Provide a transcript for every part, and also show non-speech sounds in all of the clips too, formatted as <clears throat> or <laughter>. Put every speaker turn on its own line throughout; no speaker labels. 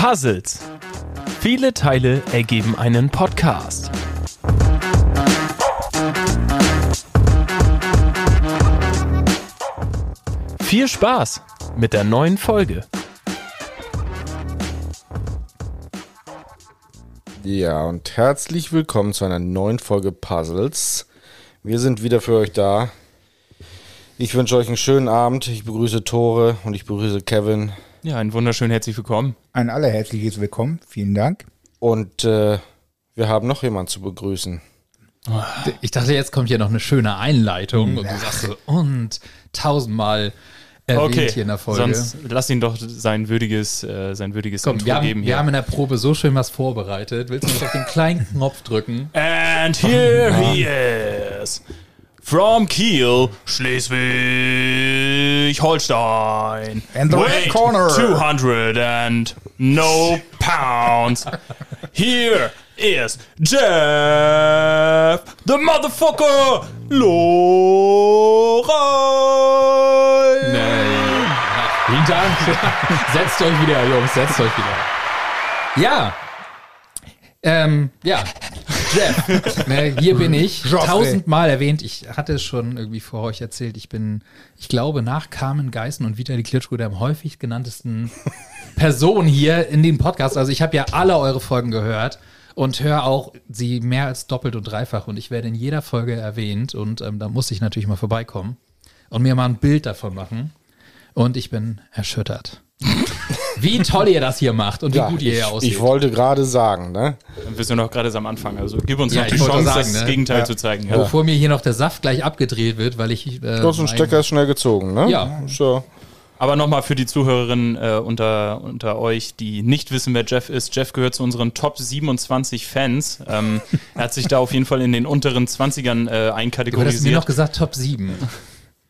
Puzzles. Viele Teile ergeben einen Podcast. Viel Spaß mit der neuen Folge.
Ja, und herzlich willkommen zu einer neuen Folge Puzzles. Wir sind wieder für euch da. Ich wünsche euch einen schönen Abend. Ich begrüße Tore und ich begrüße Kevin.
Ja, ein wunderschön herzlich willkommen.
Ein allerherzliches Willkommen. Vielen Dank.
Und äh, wir haben noch jemanden zu begrüßen.
Ich dachte, jetzt kommt hier noch eine schöne Einleitung und du sagst so, und tausendmal erwähnt
Okay,
hier in der Folge.
sonst lass ihn doch sein würdiges, äh, sein würdiges
Komm,
Intro
wir haben,
geben
wir
hier.
haben in der Probe so schön was vorbereitet. Willst du nicht auf den kleinen Knopf drücken?
And here he is. From Kiel, Schleswig-Holstein.
And the red corner.
200 and no pounds. Here is Jeff, the motherfucker, Lorei.
Nein. Vielen Dank. <laughs> setzt euch wieder, Jungs, setzt euch wieder. Ja. Ähm, ja. Jeff, <laughs> ne, hier bin ich. Tausendmal erwähnt. Ich hatte es schon irgendwie vor euch erzählt. Ich bin, ich glaube, nach Carmen Geißen und Vitali Klitschko der am häufig genanntesten <laughs> Person hier in dem Podcast. Also ich habe ja alle eure Folgen gehört und höre auch sie mehr als doppelt und dreifach. Und ich werde in jeder Folge erwähnt. Und ähm, da muss ich natürlich mal vorbeikommen und mir mal ein Bild davon machen. Und ich bin erschüttert. <laughs> Wie toll ihr das hier macht und wie gut ihr hier aussieht.
ich wollte gerade sagen, ne?
Wir sind noch gerade am Anfang, also gib uns
Ja,
noch die Chance,
sagen,
das
ne?
Gegenteil
Ja.
zu zeigen. Ja.
Bevor mir hier noch der Saft gleich abgedreht wird, weil ich. Äh,
Du hast
mein-
Stecker schnell gezogen, ne?
Ja.
So.
Aber nochmal für die Zuhörerinnen äh, unter, unter euch, die nicht wissen, wer Jeff ist. Jeff gehört zu unseren Top 27 Fans. Ähm, er hat sich da auf jeden Fall in den unteren 20ern äh,
Du hattest mir
einkategorisiert.
noch gesagt Top 7.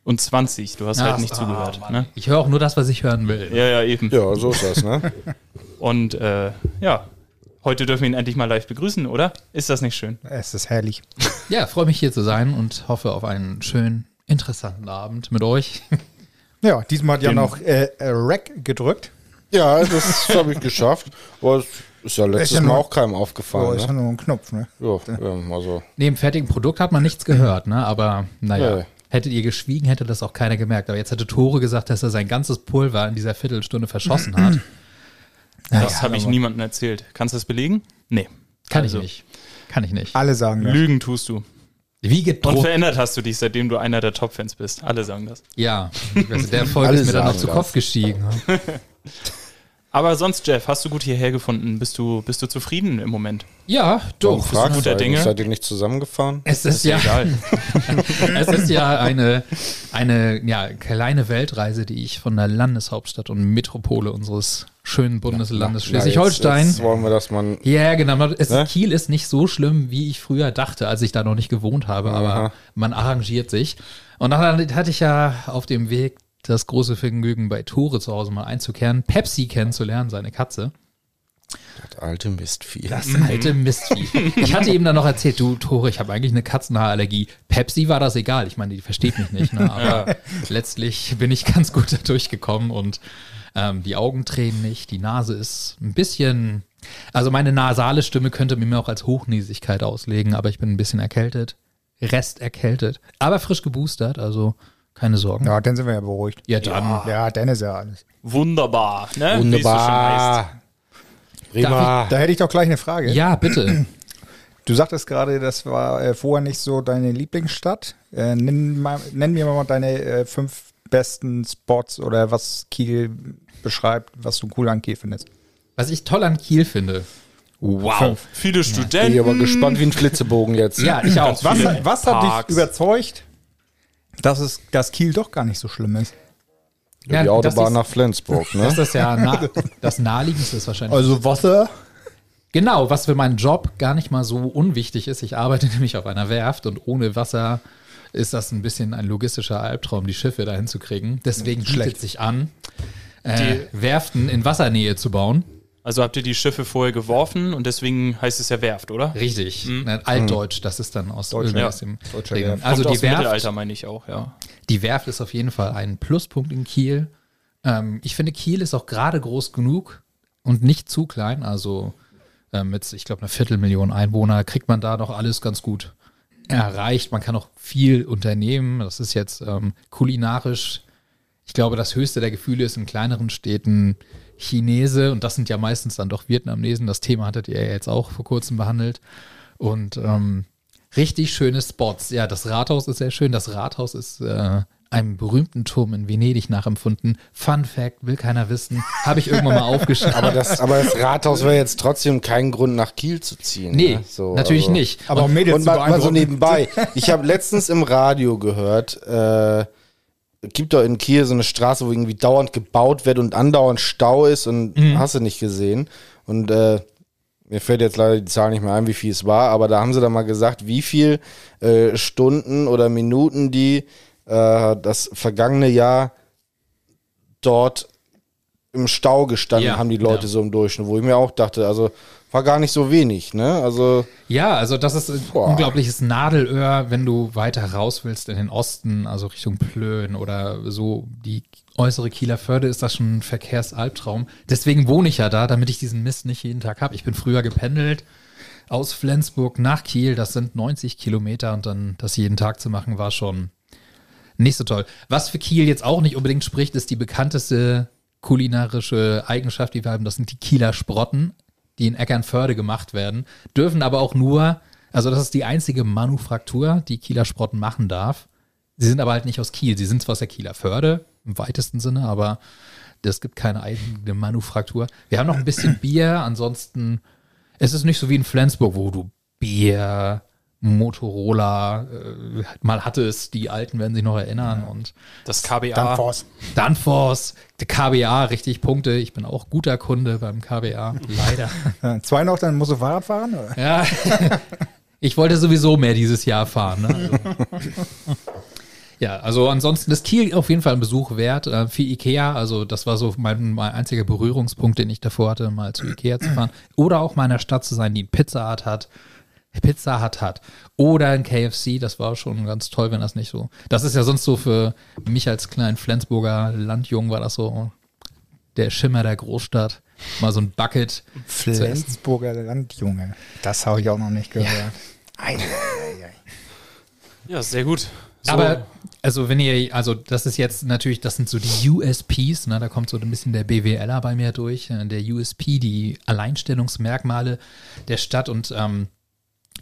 Und 20, du hast
Ach,
halt nicht
ah,
zugehört.
Mann.
Ne?
Ich höre auch nur das, was ich hören will.
Ja, ja, eben.
Ja, so ist das, ne? <laughs>
Und äh, ja, heute dürfen wir ihn endlich mal live begrüßen, oder? Ist das nicht schön?
Es ist herrlich. <laughs>
Ja, freue mich hier zu sein und hoffe auf einen schönen, interessanten Abend mit euch. <laughs>
Ja, diesmal hat Jan
Den-
auch äh, äh, Rack gedrückt.
Ja, das habe ich geschafft. Aber es ist ja letztes
Ist ja
Mal
nur-
auch keinem
Oh,
aufgefallen.
ist ja
ne?
nur ein Knopf, ne?
Ja, ja, also.
Neben fertigem Produkt hat man nichts gehört, ne? Aber naja.
Ja.
Hättet ihr geschwiegen, hätte das auch keiner gemerkt. Aber jetzt hätte Tore gesagt, dass er sein ganzes Pulver in dieser Viertelstunde verschossen hat. <clears throat>
Das habe ich niemandem erzählt. Kannst du das belegen? Nee.
Kann
Also,
ich nicht. Kann ich nicht.
Alle sagen das.
Lügen tust du.
Wie
Und
gedruckt.
verändert hast du dich, seitdem du einer der Top-Fans bist. Alle sagen das.
Ja, also der Folge
Alle
ist mir dann noch zu. Kopf gestiegen. <laughs>
Aber sonst, Jeff, hast du gut hierher gefunden? Bist du, bist du zufrieden im Moment?
Ja, doch.
bist du
fragst
guter? Dinge?
Seid ihr nicht zusammengefahren?
Es ist ja,
Egal. <laughs>
es ist ja eine, eine ja, kleine Weltreise, die ich von der Landeshauptstadt und Metropole unseres schönen Bundeslandes
Na,
Schleswig-Holstein.
Jetzt, jetzt wollen wir das mal.
Ja, genau. Es,
Ne?
Kiel ist nicht so schlimm, wie ich früher dachte, als ich da noch nicht gewohnt habe, aber
Aha.
man arrangiert sich. Und dann hatte ich ja auf dem Weg das große Vergnügen, bei Tore zu Hause mal einzukehren, Pepsi kennenzulernen, seine Katze.
Das alte Mistvieh.
Das alte Mistvieh. Ich hatte ihm dann noch erzählt, du Tore, ich habe eigentlich eine Katzenhaarallergie. Pepsi war das egal. Ich meine, die versteht mich nicht, ne? aber letztlich bin ich ganz gut da durchgekommen und ähm, die Augen tränen nicht, die Nase ist ein bisschen, also meine nasale Stimme könnte mir auch als Hochnäsigkeit auslegen, aber ich bin ein bisschen erkältet, Rest erkältet, aber frisch geboostert, also keine Sorgen.
Ja, dann sind wir ja beruhigt.
Ja, dann.
Ja, dann ist ja alles.
Wunderbar, ne?
Wunderbar. Prima.
Da hätte ich doch gleich eine Frage.
Ja, bitte. <clears throat>
Du sagtest gerade, das war äh, vorher nicht so deine Lieblingsstadt. Äh, nenn, mal, nenn mir mal deine äh, fünf besten Spots oder was Kiel beschreibt, was du cool an Kiel findest.
Was ich toll an Kiel finde.
Wow. Viele
Bin ich
Studenten.
aber gespannt wie ein Flitzebogen jetzt.
Ja, ich auch.
Was, was hat dich überzeugt, dass, es, dass Kiel doch gar nicht so schlimm ist?
Ja, die Autobahn
ist-
nach Flensburg, <laughs> ne?
Das ist ja <laughs> na, das naheliegendste ist wahrscheinlich.
Also Wasser?
Genau, was für meinen Job gar nicht mal so unwichtig ist. Ich arbeite <laughs> nämlich auf einer Werft und ohne Wasser ist das ein bisschen ein logistischer Albtraum, die Schiffe dahin zu kriegen. Deswegen bietet sich an, äh, Werften in Wassernähe zu bauen.
Also habt ihr die Schiffe vorher geworfen und deswegen heißt es ja Werft, oder?
Richtig. Ne, Altdeutsch, das ist dann aus, irgendwie
ja.
aus dem
Deutsche
Ding.
Werft.
Also
Kommt
die
aus dem
Werft,
Mittelalter meine ich auch, ja.
die Werft ist auf jeden Fall ein Pluspunkt in Kiel. Ähm, ich finde, Kiel ist auch gerade groß genug, und nicht zu klein. Also äh, mit, ich glaube, einer Viertelmillion Einwohner kriegt man da doch alles ganz gut erreicht. Man kann auch viel unternehmen. Das ist jetzt ähm, kulinarisch. Ich glaube, das höchste der Gefühle ist in kleineren Städten Chinese und das sind ja meistens dann doch Vietnamesen. Das Thema hattet ihr ja jetzt auch vor kurzem behandelt. Und ähm, richtig schöne Spots. Ja, das Rathaus ist sehr schön. Das Rathaus ist äh, einem berühmten Turm in Venedig nachempfunden. Fun Fact, will keiner wissen. Habe ich irgendwann mal <laughs> aufgeschrieben.
Aber das, aber das Rathaus wäre jetzt trotzdem kein Grund, nach Kiel zu ziehen.
Nee,
ne? so,
natürlich
also.
nicht.
Aber um Mädels
Und mal, mal so nebenbei. Ich habe letztens im Radio gehört, äh, gibt doch in Kiel so eine Straße, wo irgendwie dauernd gebaut wird und andauernd Stau ist und
Mhm.
hast du nicht gesehen. Und äh, mir fällt jetzt leider die Zahl nicht mehr ein, wie viel es war, aber da haben sie dann mal gesagt, wie viel äh, Stunden oder Minuten die äh, das vergangene Jahr dort im Stau gestanden
Ja,
haben, die Leute
ja.
so im Durchschnitt, wo ich mir auch dachte, also war gar nicht so wenig, ne? Also
Ja, also das ist ein
Boah.
unglaubliches Nadelöhr, wenn du weiter raus willst in den Osten, also Richtung Plön oder so die äußere Kieler Förde ist das schon ein Verkehrsalbtraum. Deswegen wohne ich ja da, damit ich diesen Mist nicht jeden Tag habe. Ich bin früher gependelt aus Flensburg nach Kiel, das sind 90 Kilometer und dann das jeden Tag zu machen war schon nicht so toll. Was für Kiel jetzt auch nicht unbedingt spricht, ist die bekannteste kulinarische Eigenschaft, die wir haben. Das sind die Kieler Sprotten, die in Eckernförde gemacht werden, dürfen aber auch nur, also das ist die einzige Manufaktur, die Kieler Sprotten machen darf. Sie sind aber halt nicht aus Kiel. Sie sind zwar aus der Kieler Förde im weitesten Sinne, aber es gibt keine eigene Manufaktur. Wir haben noch ein bisschen Bier, ansonsten es ist nicht so wie in Flensburg, wo du Bier, Motorola äh, mal hattest, die Alten werden sich noch erinnern und
Das KBA.
Danfoss.
Danfoss, der KBA, richtig Punkte. Ich bin auch guter Kunde beim KBA, leider. <laughs>
Zwei noch, dann musst du Fahrrad fahren? Oder?
Ja, <laughs> ich wollte sowieso mehr dieses Jahr fahren. Ne? Also. <laughs> Ja, also ansonsten ist Kiel auf jeden Fall ein Besuch wert. Äh, für Ikea, also das war so mein, mein einziger Berührungspunkt, den ich davor hatte, mal zu Ikea zu fahren. Oder auch mal in einer Stadt zu sein, die ein Pizza Hut hat. Pizza Hut hat. Oder ein KFC, das war schon ganz toll, wenn das nicht so. Das ist ja sonst so für mich als kleinen Flensburger Landjungen war das so der Schimmer der Großstadt. Mal so ein Bucket.
Flensburger Landjunge. Das habe ich auch noch nicht gehört. Ei, ei, ei.
Ja, sehr gut. So,
Aber, also wenn ihr, also das ist jetzt natürlich, das sind so die USPs, ne, da kommt so ein bisschen der BWLer bei mir durch, äh, der USP, die Alleinstellungsmerkmale der Stadt und ähm,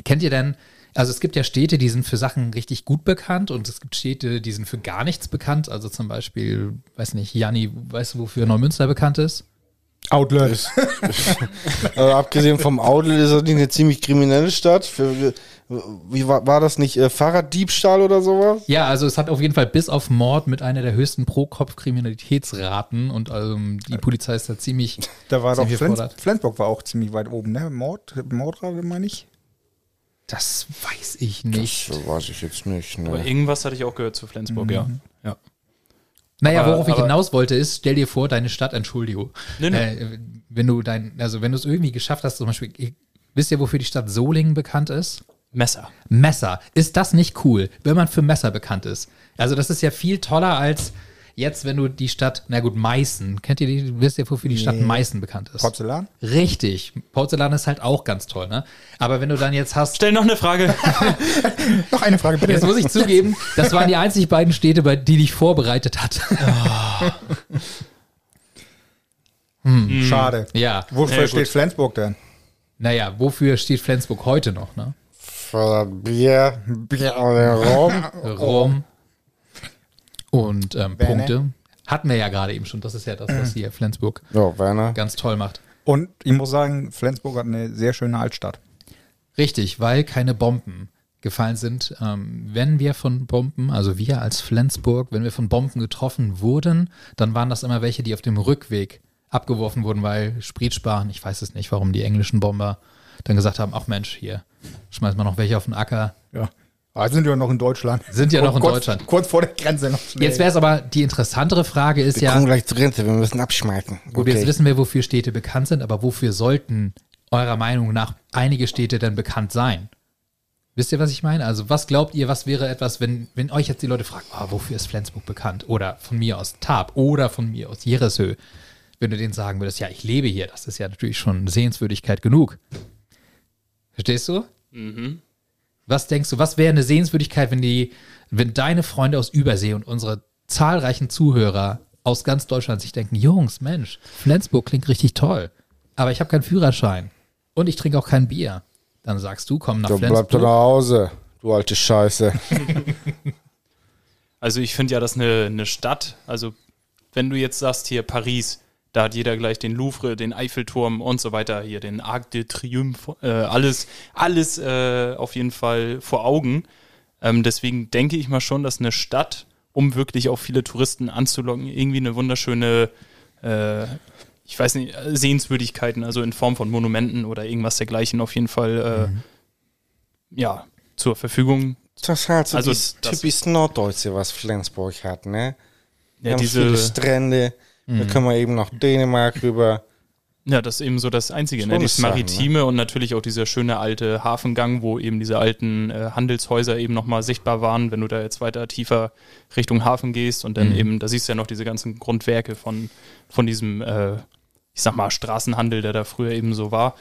kennt ihr denn, also es gibt ja Städte, die sind für Sachen richtig gut bekannt und es gibt Städte, die sind für gar nichts bekannt, also zum Beispiel, weiß nicht, Janni, weißt du, wofür Neumünster bekannt ist?
Outlet.
Also <laughs> abgesehen vom Outlet ist das nicht eine ziemlich kriminelle Stadt. Für, wie war, war das nicht? Äh, Fahrraddiebstahl oder sowas?
Ja, also es hat auf jeden Fall bis auf Mord mit einer der höchsten Pro-Kopf-Kriminalitätsraten und ähm, die Polizei ist da ziemlich
Da war doch
ziemlich
Flens
gefordert.
Flensburg war auch ziemlich weit oben, ne? Mord, Mordrate meine ich.
Das weiß ich nicht.
Das weiß ich jetzt nicht.
aber
Ne.
irgendwas hatte ich auch gehört zu Flensburg, ja. ja.
Naja,
Aber-
worauf ich
aber-
hinaus wollte, ist, stell dir vor, deine Stadt, Entschuldigung.
Nee, nee.
Äh, wenn du dein, also wenn du es irgendwie geschafft hast, zum Beispiel, ich- wisst ihr, wofür die Stadt Solingen bekannt ist?
Messer.
Messer. Ist das nicht cool, wenn man für Messer bekannt ist? Also das ist ja viel toller als jetzt, wenn du die Stadt, na gut, Meißen, kennt ihr die, wisst ihr, wofür die Stadt
Nee.
Meißen bekannt ist?
Porzellan?
Richtig. Porzellan ist halt auch ganz toll, ne? Aber wenn du dann jetzt hast,
Stell noch eine Frage. <laughs>
Noch eine Frage bitte.
Jetzt muss ich zugeben, das waren die einzig beiden Städte, bei die dich vorbereitet hat. <laughs>
Schade.
ja.
Wofür
Ja,
steht Flensburg denn?
Naja, wofür steht Flensburg heute noch, ne?
Für Bier, Bier Rum.
Rom und ähm? Punkte. Hatten wir ja gerade eben schon. Das ist ja das, was hier Flensburg
Ja, Werner.
ganz toll macht.
Und ich muss sagen, Flensburg hat eine sehr schöne Altstadt.
Richtig, weil keine Bomben gefallen sind. Ähm, wenn wir von Bomben, also wir als Flensburg, wenn wir von Bomben getroffen wurden, dann waren das immer welche, die auf dem Rückweg abgeworfen wurden, weil Sprit sparen. Ich weiß es nicht, warum die englischen Bomber dann gesagt haben, ach Mensch, hier, schmeiß mal noch welche auf den Acker.
Ja. Aber sind ja noch in Deutschland.
Sind ja noch in
kurz,
Deutschland.
Kurz vor der Grenze noch schnell.
Jetzt wäre es aber, die interessantere Frage ist
Wir
ja,
kommen gleich zur Grenze, wir müssen abschmeißen.
Gut, jetzt wissen wir, wofür Städte bekannt sind, aber wofür sollten eurer Meinung nach einige Städte denn bekannt sein? Wisst ihr, was ich meine? Also, was glaubt ihr, was wäre etwas, wenn, wenn euch jetzt die Leute fragen, ah, wofür ist Flensburg bekannt? Oder von mir aus Tab oder von mir aus Jereshö. wenn du denen sagen würdest, ja, ich lebe hier, das ist ja natürlich schon Sehenswürdigkeit genug. Verstehst du? Was denkst du, was wäre eine Sehenswürdigkeit, wenn die, wenn deine Freunde aus Übersee und unsere zahlreichen Zuhörer aus ganz Deutschland sich denken, Jungs, Mensch, Flensburg klingt richtig toll, aber ich habe keinen Führerschein und ich trinke auch kein Bier. Dann sagst du, komm nach
Du bleib doch
Flensburg.
nach Hause, du alte Scheiße. <laughs>
Also ich finde ja, dass eine, eine Stadt, also wenn du jetzt sagst hier Paris, da hat jeder gleich den Louvre, den Eiffelturm und so weiter, hier den Arc de Triomphe, äh, alles, alles äh, auf jeden Fall vor Augen. Ähm, deswegen denke ich mal schon, dass eine Stadt, um wirklich auch viele Touristen anzulocken, irgendwie eine wunderschöne, äh, ich weiß nicht, Sehenswürdigkeiten, also in Form von Monumenten oder irgendwas dergleichen auf jeden Fall, äh, ja, zur Verfügung.
Das ist halt so
Also
das typisch Norddeutsche, was Flensburg hat, ne?
Ja,
haben viele
diese,
Strände, da können wir eben nach Dänemark rüber.
Ja, das ist eben so das Einzige, ne?
Sache,
Maritime und natürlich auch dieser schöne alte Hafengang, wo eben diese alten äh, Handelshäuser eben nochmal sichtbar waren, wenn du da jetzt weiter tiefer Richtung Hafen gehst und dann eben, da siehst du ja noch diese ganzen Grundwerke von, von diesem, äh, ich sag mal, Straßenhandel, der da früher eben so war.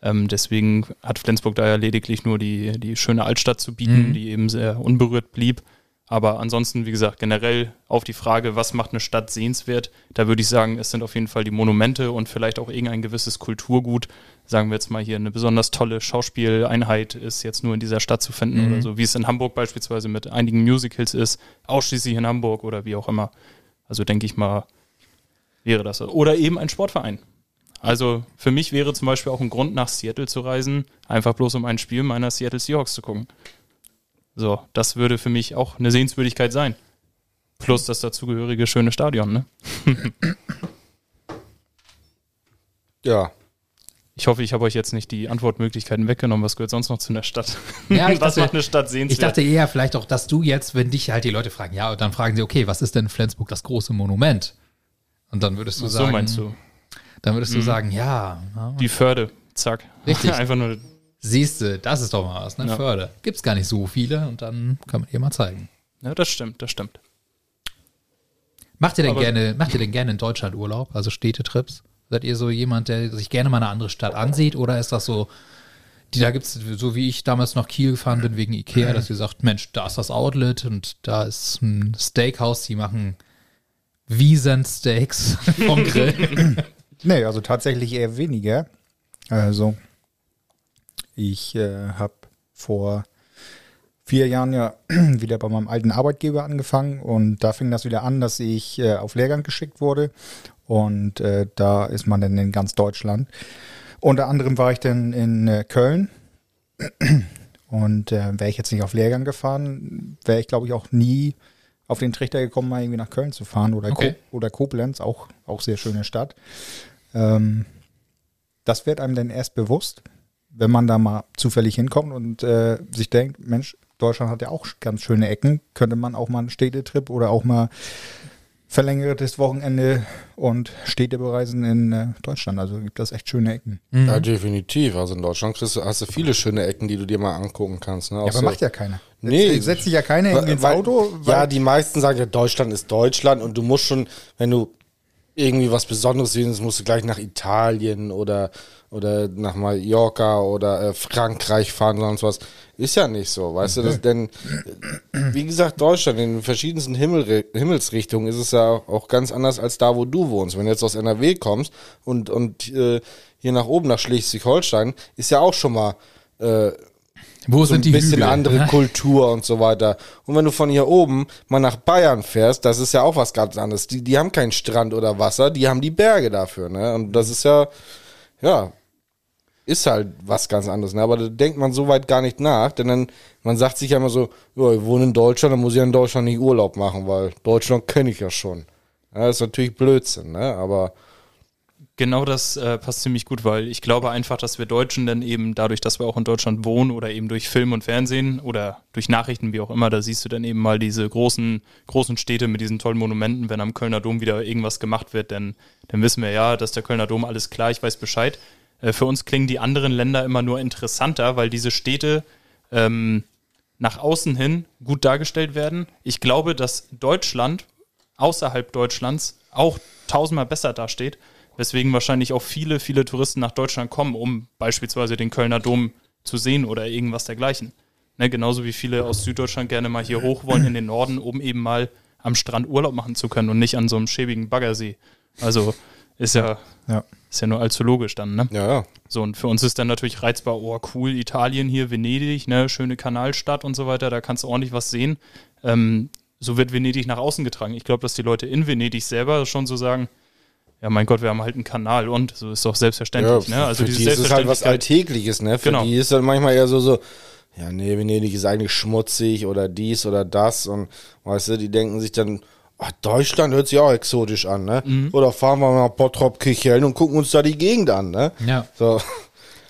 Ähm, deswegen hat Flensburg da ja lediglich nur die, die schöne Altstadt zu bieten, die eben sehr unberührt blieb. Aber ansonsten, wie gesagt, generell auf die Frage, was macht eine Stadt sehenswert, da würde ich sagen, es sind auf jeden Fall die Monumente und vielleicht auch irgendein gewisses Kulturgut. Sagen wir jetzt mal hier, eine besonders tolle Schauspieleinheit ist jetzt nur in dieser Stadt zu finden oder so, wie es in Hamburg beispielsweise mit einigen Musicals ist, ausschließlich in Hamburg oder wie auch immer. Also denke ich mal, wäre das. so. Oder eben ein Sportverein. Also für mich wäre zum Beispiel auch ein Grund, nach Seattle zu reisen, einfach bloß um ein Spiel meiner Seattle Seahawks zu gucken. So, das würde für mich auch eine Sehenswürdigkeit sein. Plus das dazugehörige schöne Stadion, ne? <laughs>
Ja,
Ich hoffe, ich habe euch jetzt nicht die Antwortmöglichkeiten weggenommen. Was gehört sonst noch zu einer Stadt?
Ja, ich <laughs>
was
dachte-
macht eine Stadt
Ich
sehenswert?
dachte eher vielleicht auch, dass du jetzt, wenn dich halt die Leute fragen, ja, und dann fragen sie, okay, was ist denn in Flensburg das große Monument? Und dann würdest du
so
sagen,
meinst du.
dann würdest du sagen, ja, ja
Die Förde, zack.
Richtig. <laughs>
Einfach nur,
siehst du, das ist doch mal was, ne?
Ja.
Förde. Gibt's gar nicht so viele und dann kann man dir mal zeigen.
ja, das stimmt, das stimmt.
Macht ihr denn
Aber-
gerne, macht ihr denn gerne in Deutschland Urlaub, also Städtetrips? Seid ihr so jemand, der sich gerne mal eine andere Stadt ansieht oder ist das so, die, da gibt's, so wie ich damals nach Kiel gefahren bin wegen Ikea, dass ihr sagt, Mensch, da ist das Outlet und da ist ein Steakhouse, die machen Wiesensteaks <laughs> vom Grill.
Nee, also tatsächlich eher weniger. Also, ich äh, habe vor vier Jahren ja <clears throat> wieder bei meinem alten Arbeitgeber angefangen und da fing das wieder an, dass ich äh, auf Lehrgang geschickt wurde und äh, da ist man dann in ganz Deutschland. Unter anderem war ich dann in äh, Köln <clears throat> und äh, wäre ich jetzt nicht auf Lehrgang gefahren, wäre ich glaube ich auch nie auf den Trichter gekommen, mal irgendwie nach Köln zu fahren oder,
Okay.
Ko oder Koblenz, auch, auch sehr schöne Stadt. Ähm, das wird einem dann erst bewusst, wenn man da mal zufällig hinkommt und äh, sich denkt, Mensch, Deutschland hat ja auch ganz schöne Ecken, könnte man auch mal einen Städtetrip oder auch mal verlängertes Wochenende und Städte bereisen in äh, Deutschland. Also gibt das echt schöne Ecken.
ja, definitiv. Also in Deutschland kriegst du, hast du viele schöne Ecken, die du dir mal angucken kannst. Ne?
Ja, aber
so-
macht ja keiner.
Nee.
Setzt, sich ja keiner ins
Weil-
Auto.
ja, die meisten sagen ja, Deutschland ist Deutschland und du musst schon, wenn du irgendwie was Besonderes sehen willst, musst du gleich nach Italien oder, oder nach Mallorca oder äh, Frankreich fahren, sonst was. Ist ja nicht so, weißt du, das, denn, wie gesagt, Deutschland in den verschiedensten Himmel, Himmelsrichtungen ist es ja auch, auch ganz anders als da, wo du wohnst. Wenn du jetzt aus NRW kommst und, und äh, hier nach oben, nach Schleswig-Holstein, ist ja auch schon mal äh,
Wo
so
sind
ein
die
bisschen
Hügel?
andere Kultur und so weiter. Und wenn du von hier oben mal nach Bayern fährst, das ist ja auch was ganz anderes. Die, die haben keinen Strand oder Wasser, die haben die Berge dafür, ne? Und das ist ja, ja, ist halt was ganz anderes, ne? Aber da denkt man so weit gar nicht nach, denn dann, man sagt sich ja immer so, ja, ich wohne in Deutschland, dann muss ich ja in Deutschland nicht Urlaub machen, weil Deutschland kenne ich ja schon. Ja, das ist natürlich Blödsinn, ne? Aber
Genau das äh, passt ziemlich gut, weil ich glaube einfach, dass wir Deutschen dann eben dadurch, dass wir auch in Deutschland wohnen oder eben durch Film und Fernsehen oder durch Nachrichten, wie auch immer, da siehst du dann eben mal diese großen, großen Städte mit diesen tollen Monumenten, wenn am Kölner Dom wieder irgendwas gemacht wird, dann, dann wissen wir ja, dass der Kölner Dom alles klar, ich weiß Bescheid. Äh, für uns klingen die anderen Länder immer nur interessanter, weil diese Städte ähm, nach außen hin gut dargestellt werden. Ich glaube, dass Deutschland außerhalb Deutschlands auch tausendmal besser dasteht, weswegen wahrscheinlich auch viele, viele Touristen nach Deutschland kommen, um beispielsweise den Kölner Dom zu sehen oder irgendwas dergleichen. Ne, genauso wie viele aus Süddeutschland gerne mal hier hoch wollen in den Norden, um eben mal am Strand Urlaub machen zu können und nicht an so einem schäbigen Baggersee. Also ist ja,
Ja.
ist ja nur allzu logisch dann, ne?
Ja, ja.
So, und für uns ist dann natürlich reizbar, oh cool, Italien hier, Venedig, ne, schöne Kanalstadt und so weiter, da kannst du ordentlich was sehen. Ähm, so wird Venedig nach außen getragen. Ich glaube, dass die Leute in Venedig selber schon so sagen, ja mein Gott, wir haben halt einen Kanal und so ist doch selbstverständlich,
ja
ne? Also
für
diese
die ist halt was. Alltägliches, ne? Für
Genau.
die ist dann manchmal eher so, so, ja, nee, Venedig ist eigentlich schmutzig oder dies oder das und weißt du, die denken sich dann, ach, Deutschland hört sich auch exotisch an, ne?
Mhm.
Oder fahren wir mal nach Bottrop Kirchhellen und gucken uns da die Gegend an, ne?
Ja.
So,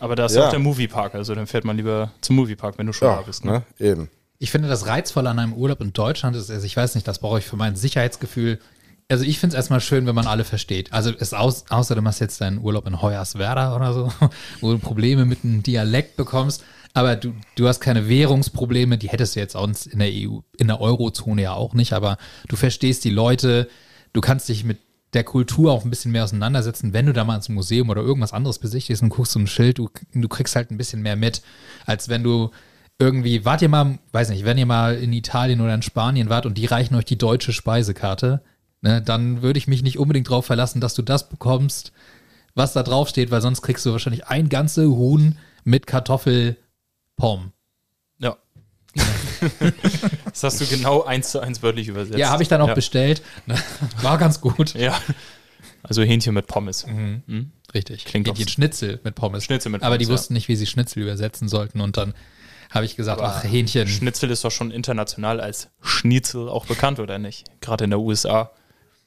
Aber da ist
Ja.
auch der Moviepark, also dann fährt man lieber zum Moviepark, wenn du schon da
ja,
bist. Ne?
ne? Eben.
Ich finde, das Reizvolle an einem Urlaub in Deutschland ist, also ich weiß nicht, das brauche ich für mein Sicherheitsgefühl. Also ich finde es erstmal schön, wenn man alle versteht. Also es aus, außer du machst jetzt deinen Urlaub in Hoyerswerda oder so, <laughs> wo du Probleme mit einem Dialekt bekommst, aber du, du hast keine Währungsprobleme, die hättest du jetzt auch in der EU, in der Eurozone ja auch nicht, aber du verstehst die Leute, du kannst dich mit der Kultur auch ein bisschen mehr auseinandersetzen, wenn du da mal ins Museum oder irgendwas anderes besichtigst und guckst so ein Schild, du, du kriegst halt ein bisschen mehr mit, als wenn du irgendwie, wart ihr mal, weiß nicht, wenn ihr mal in Italien oder in Spanien wart und die reichen euch die deutsche Speisekarte, ne, dann würde ich mich nicht unbedingt darauf verlassen, dass du das bekommst, was da drauf steht, weil sonst kriegst du wahrscheinlich ein ganze Huhn mit Kartoffelpom.
Ja. das hast du genau eins zu eins wörtlich übersetzt.
Ja, habe ich dann auch
ja.
bestellt. War ganz gut.
Ja. Also Hähnchen mit Pommes.
Mhm. Richtig.
Klingt
Hähnchen Schnitzel mit Pommes.
Schnitzel mit
Aber die
Pommes, ja.
wussten nicht, wie sie Schnitzel übersetzen sollten und dann habe ich gesagt, ach Hähnchen.
Schnitzel ist doch schon international als Schnitzel auch bekannt, oder nicht? Gerade in der USA.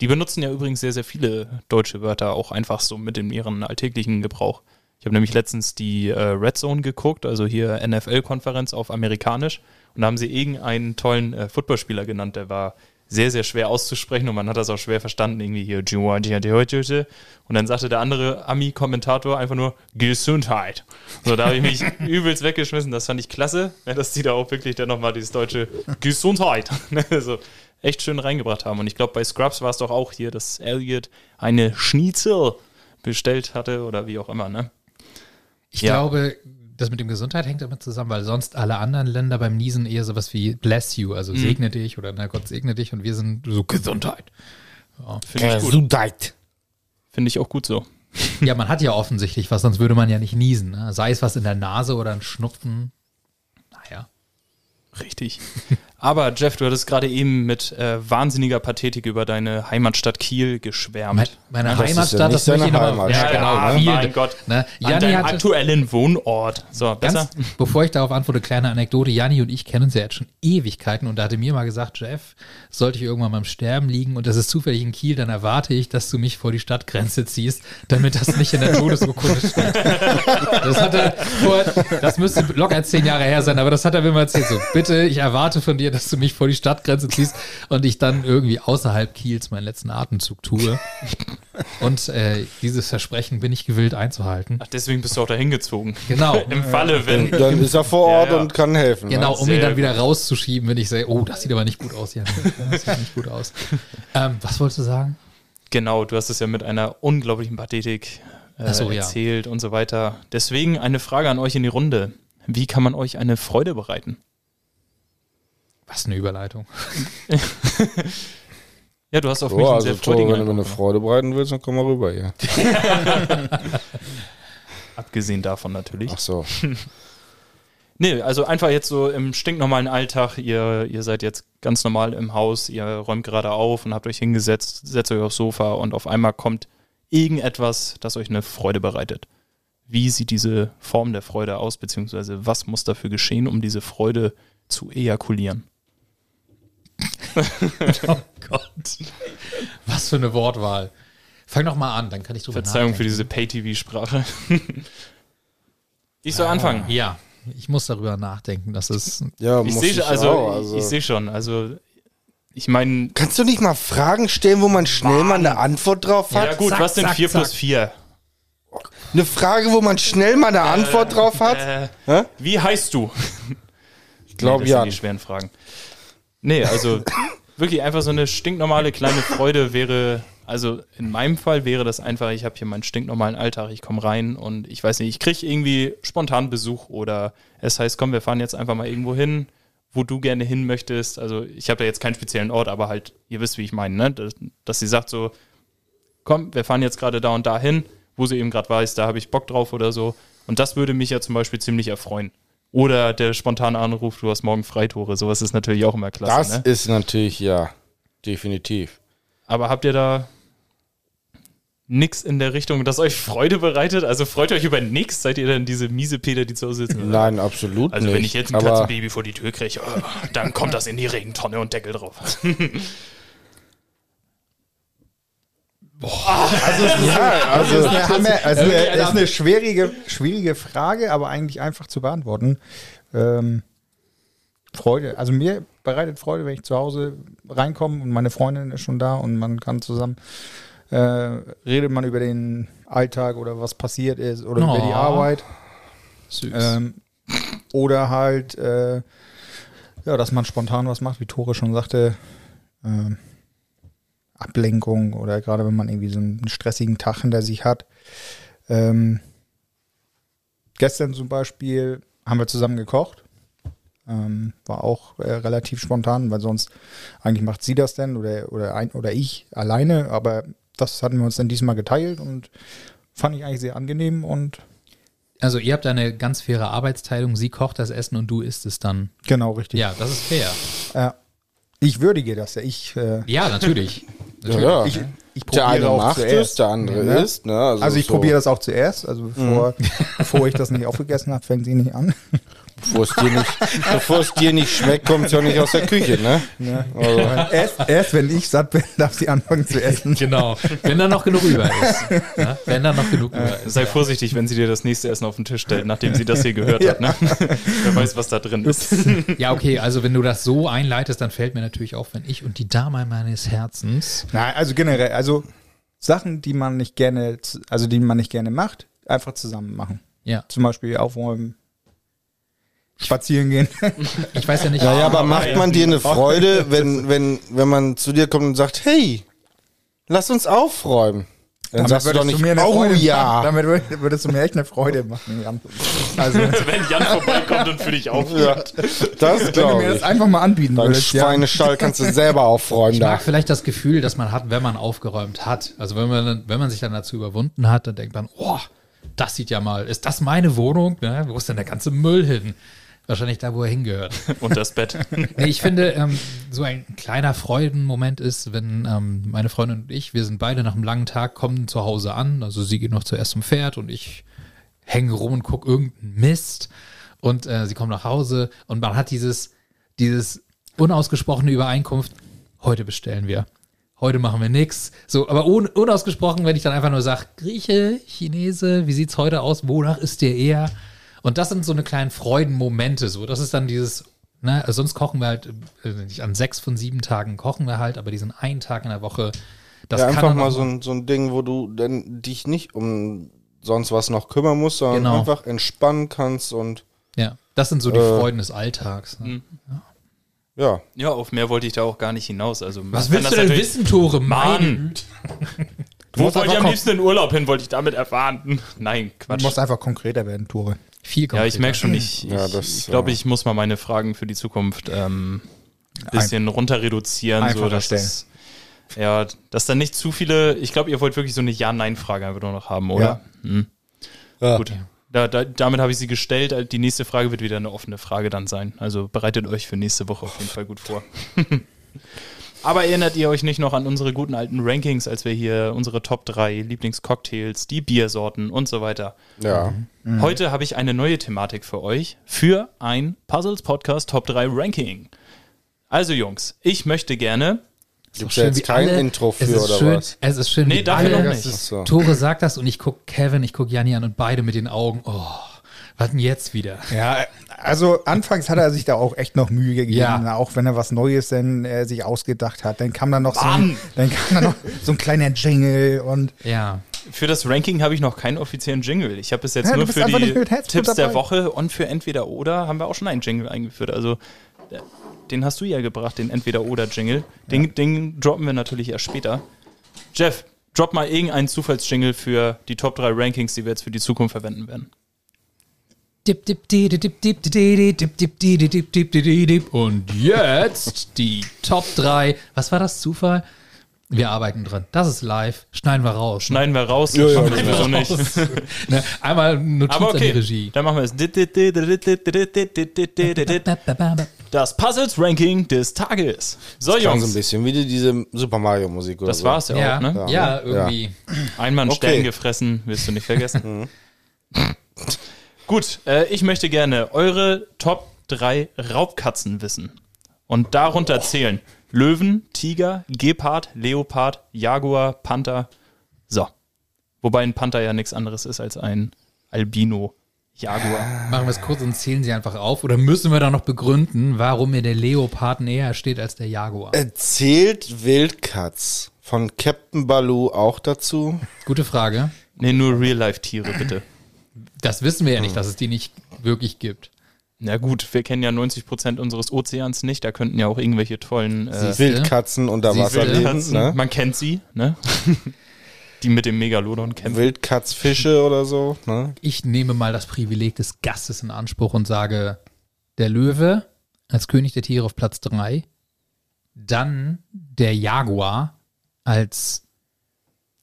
Die benutzen ja übrigens sehr, sehr viele deutsche Wörter auch einfach so mit in ihren alltäglichen Gebrauch. Ich habe nämlich letztens die äh, Red Zone geguckt, also hier NFL-Konferenz auf amerikanisch. Und da haben sie irgendeinen tollen äh, Footballspieler genannt, der war sehr, sehr schwer auszusprechen und man hat das auch schwer verstanden, irgendwie hier. Und dann sagte der andere Ami-Kommentator einfach nur Gesundheit. So, da habe ich mich <laughs> übelst weggeschmissen. Das fand ich klasse, ja, dass die da auch wirklich dann nochmal dieses deutsche Gesundheit <laughs> also echt schön reingebracht haben. Und ich glaube, bei Scrubs war es doch auch hier, dass Elliot eine Schnitzel bestellt hatte oder wie auch immer, ne?
Ich
Ja.
glaube, das mit dem Gesundheit hängt damit zusammen, weil sonst alle anderen Länder beim Niesen eher sowas wie bless you, also
Mhm.
segne dich oder na Gott segne dich und wir sind so Gesundheit.
Finde ich gut.
Gesundheit.
Finde ich auch gut so. <laughs>
ja, man hat ja offensichtlich was, sonst würde man ja nicht niesen. Ne? Sei es was in der Nase oder ein Schnupfen. Naja.
Richtig. Aber Jeff, du hattest gerade eben mit äh, wahnsinniger Pathetik über deine Heimatstadt Kiel geschwärmt.
Meine
Das ist ja
Heimatstadt,
nicht
das möchte ich nochmal.
Heimatstadt,
Ja,
ne?
Mein Gott.
Ne?
An
Janni
deinem
hatte,
aktuellen Wohnort. So, besser?
Ganz, bevor ich darauf antworte, kleine Anekdote. Janni und ich kennen uns ja jetzt schon Ewigkeiten und da hatte mir mal gesagt, Jeff, sollte ich irgendwann mal im Sterben liegen und das ist zufällig in Kiel, dann erwarte ich, dass du mich vor die Stadtgrenze ziehst, damit das nicht in der Todesurkunde steht. Das hat er vor, das müsste locker zehn Jahre her sein, aber das hat er mir mal erzählt. So, bitte, ich erwarte von dir, dass du mich vor die Stadtgrenze ziehst und ich dann irgendwie außerhalb Kiels meinen letzten Atemzug tue. Und äh, dieses Versprechen bin ich gewillt einzuhalten.
Ach, deswegen bist du auch dahin gezogen.
Genau. <laughs>
Im Falle, wenn.
Dann ist er vor Ort
Ja, ja.
und kann helfen.
Genau,
Ne?
um ihn
Sehr
dann wieder rauszuschieben, wenn ich sage, oh, das sieht aber nicht gut aus. Ja, das sieht nicht gut aus. Ähm, was wolltest du sagen?
Genau, du hast es ja mit einer unglaublichen Pathetik äh,
so, ja.
erzählt und so weiter. Deswegen eine Frage an euch in die Runde. Wie kann man euch eine Freude bereiten?
Was eine Überleitung. <laughs>
Ja, du hast auf mich
Oh,
einen
also
sehr freudigen
wenn du mir eine. Freude bereiten willst, dann komm mal rüber hier. <laughs>
Abgesehen davon natürlich.
Ach so. <laughs>
Nee, also einfach jetzt so im stinknormalen Alltag, ihr, ihr seid jetzt ganz normal im Haus, ihr räumt gerade auf und habt euch hingesetzt, setzt euch aufs Sofa und auf einmal kommt irgendetwas, das euch eine Freude bereitet. Wie sieht diese Form der Freude aus, beziehungsweise was muss dafür geschehen, um diese Freude zu ejakulieren? <laughs>
Oh Gott. Was für eine Wortwahl. Fang doch mal an, dann kann ich drüber
Verzeihung für
nachdenken.
diese Pay-TV-Sprache. ich soll anfangen.
Ja, ich muss darüber nachdenken. Das ist.
Ja,
Ich
muss
sehe also,
auch, also.
ich sehe schon, also ich meine,
Kannst du nicht mal Fragen stellen, wo man schnell mal eine Antwort drauf hat?
ja gut,
zack,
was denn
zack,
4 plus. 4?
Eine Frage, wo man schnell mal eine Antwort drauf hat?
Äh,
Hä?
wie heißt du?
ich glaube
nee, das
ja.
sind die schweren Fragen. Nee, also wirklich einfach so eine stinknormale kleine Freude wäre Also in meinem Fall wäre das einfach, ich habe hier meinen stinknormalen Alltag, ich komme rein und ich weiß nicht, ich kriege irgendwie spontan Besuch oder es heißt, komm, wir fahren jetzt einfach mal irgendwo hin, wo du gerne hin möchtest. Also ich habe da jetzt keinen speziellen Ort, aber halt, ihr wisst, wie ich meine, ne? dass, dass sie sagt so, komm, wir fahren jetzt gerade da und da hin, wo sie eben gerade weiß, da habe ich Bock drauf oder so. Und das würde mich ja zum Beispiel ziemlich erfreuen. Oder der spontane Anruf, du hast morgen Freitore. Sowas ist natürlich auch immer klasse.
Das
ne?
ist natürlich, ja, definitiv.
Aber habt ihr da nix in der Richtung, das euch Freude bereitet? Also freut ihr euch über nix? Seid ihr denn diese miese Peter, die zu Hause sitzen?
Nein, absolut
Also
nicht.
wenn ich jetzt ein Katzenbaby vor die Tür kriege, oh, dann kommt das in die Regentonne und Deckel drauf. <laughs>
ja, also,
Das ist eine, Hammer, also eine, das ist eine schwierige, schwierige Frage, aber eigentlich einfach zu beantworten. Ähm, Freude. Also mir bereitet Freude, wenn ich zu Hause reinkomme und meine Freundin ist schon da und man kann zusammen äh, redet man über den Alltag oder was passiert ist oder über die
Oh.
Arbeit.
Süß.
Ähm, oder halt, äh, ja, dass man spontan was macht, wie Tore schon sagte. Ähm, Ablenkung oder gerade wenn man irgendwie so einen stressigen Tag hinter sich hat. Ähm, gestern zum Beispiel haben wir zusammen gekocht. Ähm, war auch äh, relativ spontan, weil sonst eigentlich macht sie das denn oder, oder, ein, oder ich alleine, aber das hatten wir uns dann diesmal geteilt und fand ich eigentlich sehr angenehm und
Also ihr habt eine ganz faire Arbeitsteilung. Sie kocht das Essen und du isst es dann.
genau richtig.
Ja, das ist fair.
Ja. Ich würdige das ja. Ich, äh,
Ja, natürlich. <laughs>
ja, ja.
ich, ich
der eine
auch
macht es, der andere
Ne?
isst. Ne? Also,
Also ich
so,
probiere das auch zuerst. Also bevor, <laughs> bevor ich das nicht aufgegessen habe, fängt sie nicht an.
Bevor es dir nicht, <laughs> bevor es dir nicht schmeckt, kommt es ja nicht aus der Küche, ne? Also,
erst, erst wenn ich satt bin, <laughs> darf sie anfangen zu essen.
Genau. Wenn da noch genug über <laughs> ist. Ja? Wenn da noch genug über ist.
Sei vorsichtig, wenn sie dir das nächste Essen auf den Tisch stellt, nachdem sie das hier gehört hat. Ne? Wer weiß, was da drin ist.
Ja, okay, also wenn du das so einleitest, dann fällt mir natürlich auf, wenn ich und die Dame meines Herzens.
Nein, also generell, also Sachen, die man nicht gerne, also die man nicht gerne macht, einfach zusammen machen.
Ja.
Zum Beispiel aufräumen, spazieren gehen. <laughs>
Ich weiß ja nicht.
naja, aber macht man dir eine <laughs> Freude, wenn, wenn, wenn man zu dir kommt und sagt, hey, lass uns aufräumen. Dann sagst du doch nicht,
eine
oh
Freude
ja.
machen. Damit würd- würdest du mir echt eine Freude machen, Jan. Also, wenn <laughs>
Wenn Jan vorbeikommt und für dich
ja.
aufräumt.
Das
du mir das
ich.
einfach mal anbieten
Dein
würdest.
Schweinestall kannst du selber aufräumen
Ich
da.
mag vielleicht das Gefühl, das man hat, wenn man aufgeräumt hat. Also wenn man, wenn man sich dann dazu überwunden hat, dann denkt man, oh, das sieht ja mal, ist das meine Wohnung? Ne? Wo ist denn der ganze Müll hin? Wahrscheinlich da, wo er hingehört. <laughs>
Und das Bett. <laughs>
Nee, ich finde, ähm, so ein kleiner Freudenmoment ist, wenn ähm, meine Freundin und ich, wir sind beide nach einem langen Tag, kommen zu Hause an. Also sie geht noch zuerst zum Pferd und ich hänge rum und gucke irgendeinen Mist. Und äh, sie kommt nach Hause und man hat dieses, dieses unausgesprochene Übereinkunft, heute bestellen wir. Heute machen wir nichts. So, aber un, unausgesprochen, wenn ich dann einfach nur sage, Grieche, Chinese, wie sieht's heute aus? Wonach ist dir eher? Und das sind so eine kleinen Freudenmomente. So, das ist dann dieses, ne, also sonst kochen wir halt, äh, nicht an sechs von sieben Tagen kochen wir halt, aber diesen einen Tag in der Woche, das
Ja,
kann
einfach mal so ein, so ein Ding, wo du dann dich nicht um sonst was noch kümmern musst, sondern
Genau.
einfach entspannen kannst und
Ja, das sind so die
Äh,
Freuden des Alltags. Ne?
ja.
Ja, auf mehr wollte ich da auch gar nicht hinaus. Also,
Was willst du denn wissen, Tore?
Mann. Wo wollt ihr am liebsten in Urlaub hin, wollte ich damit erfahren. <laughs> Nein,
Du
Quatsch.
musst einfach konkreter werden, Tore.
Viel
Ja, ich merke schon, ich, ich,
Ja,
ich glaube,
äh,
ich muss mal meine Fragen für die Zukunft ähm, ein bisschen runter reduzieren, so dass es, ja, dass dann nicht zu viele, ich glaube, ihr wollt wirklich so eine Ja-Nein-Frage einfach nur noch haben, oder? Hm.
Ja.
Gut. Da, da, damit habe ich sie gestellt. Die nächste Frage wird wieder eine offene Frage dann sein. Also bereitet euch für nächste Woche auf jeden Fall gut vor. <laughs> Aber erinnert ihr euch nicht noch an unsere guten alten Rankings, als wir hier unsere Top 3 Lieblingscocktails, die Biersorten und so weiter
Ja.
Heute habe ich eine neue Thematik für euch für ein Puzzles Podcast Top 3 Ranking. Also Jungs, ich möchte gerne.
Gibt ja jetzt kein
alle-
Intro
es
für
ist
oder
schön,
was?
Es ist schön,
Nee,
wie
dafür
alle,
noch nicht.
So.
Tore sagt das und ich gucke Kevin, ich gucke Janni an und beide mit den Augen. Oh, was denn jetzt wieder?
Ja, also anfangs hat er sich da auch echt noch Mühe gegeben,
Ja.
auch wenn er was Neues denn äh, sich ausgedacht hat. Dann kam da noch so ein, dann kam da noch so ein kleiner Jingle und
Ja.
Für das Ranking habe ich noch keinen offiziellen Jingle. Ich habe bis jetzt
Ja,
nur für die Tipps der. Woche und für entweder oder haben wir auch schon einen Jingle eingeführt. Also der- den hast du ja gebracht, den entweder oder Jingle. Den, den droppen wir natürlich erst später. Jeff, drop mal irgendeinen Zufallsjingle für die Top 3 Rankings, die wir jetzt für die Zukunft verwenden werden.
Und jetzt die Top 3. Was war das Zufall? Wir arbeiten dran. Das ist live. Schneiden wir raus.
Schneiden wir raus.
Ja, ja,
wir nicht.
Ne, Einmal Notiz
Aber
an die Regie.
dann machen wir es. Das Puzzles-Ranking des Tages. So,
Klang so ein
Jungs,
bisschen wie die- diese Super Mario Musik oder
das
so.
war's ja,
Ja,
auch, ne?
ja, irgendwie.
Einmal einen
Okay.
Stern gefressen, wirst du nicht vergessen. Gut, äh, ich möchte gerne eure Top 3 Raubkatzen wissen. Und darunter zählen Löwen, Tiger, Gepard, Leopard, Jaguar, Panther. So. Wobei ein Panther ja nichts anderes ist als ein Albino-Jaguar.
Machen wir es kurz und zählen sie einfach auf. Oder müssen wir da noch begründen, warum mir der Leopard näher steht als der Jaguar?
Erzählt Wildkatz von Captain Baloo auch dazu?
Gute Frage.
Nee, nur Real-Life-Tiere, bitte.
Das wissen wir ja nicht, dass es die nicht wirklich gibt.
Na gut, wir kennen ja 90% unseres Ozeans nicht. Da könnten ja auch irgendwelche tollen äh?
Wildkatzen unter Wasser leben, ne?
Man kennt sie, ne? <laughs> Die mit dem Megalodon kämpfen.
Wildkatzfische oder so, ne?
Ich nehme mal das Privileg des Gastes in Anspruch und sage, der Löwe als König der Tiere auf Platz 3, dann der Jaguar als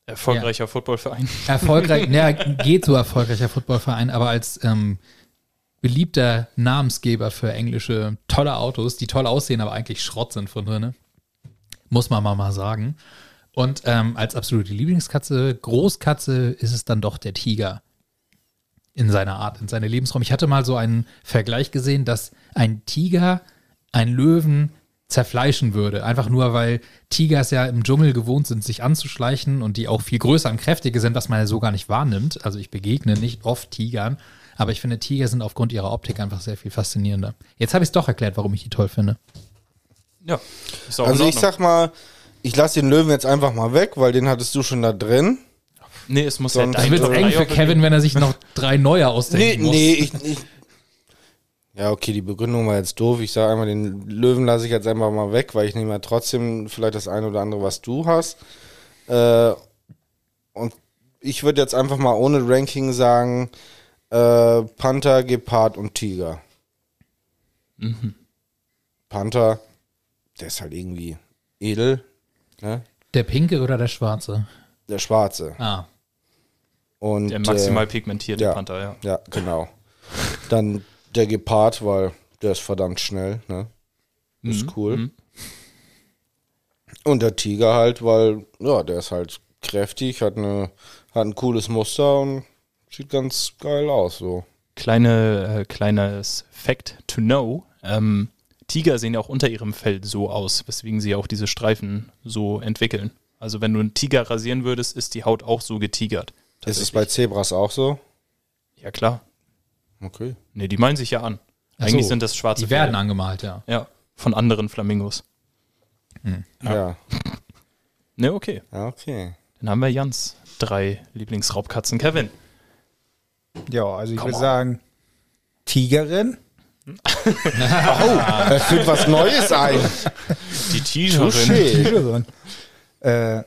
Erfolgreicher Footballverein. <laughs>
erfolgreich, naja, geht so erfolgreicher Footballverein, aber als ähm, beliebter Namensgeber für englische tolle Autos, die toll aussehen, aber eigentlich Schrott sind von drin. Muss man mal, mal sagen. Und ähm, als absolute Lieblingskatze, Großkatze, ist es dann doch der Tiger. In seiner Art, in seiner Lebensraum. Ich hatte mal so einen Vergleich gesehen, dass ein Tiger einen Löwen zerfleischen würde. Einfach nur, weil Tigers ja im Dschungel gewohnt sind, sich anzuschleichen und die auch viel größer und kräftiger sind, was man ja so gar nicht wahrnimmt. Also ich begegne nicht oft Tigern, aber ich finde, Tiger sind aufgrund ihrer Optik einfach sehr viel faszinierender. Jetzt habe ich es doch erklärt, warum ich die toll finde.
Ja. Ist auch
Also ich sag mal, ich lasse den Löwen jetzt einfach mal weg, weil den hattest du schon da drin.
Nee, es muss
Sonst
ja
Das
dein
wird eng für Kevin, wenn er sich noch drei neue
Nee,
ausdenken muss.
nee, ich, ich. Ja, okay, die Begründung war jetzt doof. Ich sage einmal, den Löwen lasse ich jetzt einfach mal weg, weil ich nehme ja trotzdem vielleicht das eine oder andere, was du hast. Äh, und ich würde jetzt einfach mal ohne Ranking sagen, äh, Panther, Gepard und Tiger. Panther, der ist halt irgendwie edel, ne?
Der pinke oder der schwarze?
Der schwarze.
Ah,
Und,
Der maximal
äh,
pigmentierte
ja.
Panther, ja.
Ja, genau. Dann der Gepard, weil der ist verdammt schnell, ne? Ist
Mhm,
cool.
mhm.
Und der Tiger halt, weil, ja, der ist halt kräftig, hat, eine, hat ein cooles Muster und sieht ganz geil aus, so.
Kleine, äh, kleines Fact to know. Ähm, Tiger sehen ja auch unter ihrem Fell so aus, weswegen sie auch diese Streifen so entwickeln. Also wenn du einen Tiger rasieren würdest, ist die Haut auch so getigert.
Ist es bei Zebras auch so?
Ja, klar.
Okay.
Nee, die meinen sich ja an.
Ach
Eigentlich
so,
sind das schwarze
die werden
Felle.
angemalt, ja.
Ja, von anderen Flamingos.
Ja.
Ne, okay.
Ja, okay.
Dann haben wir Jans drei Lieblingsraubkatzen. Kevin.
Ja, also ich
Come
würde
on.
sagen, Tigerin. <laughs>
Er führt was Neues ein.
Die Tigerin.
Tigerin. äh,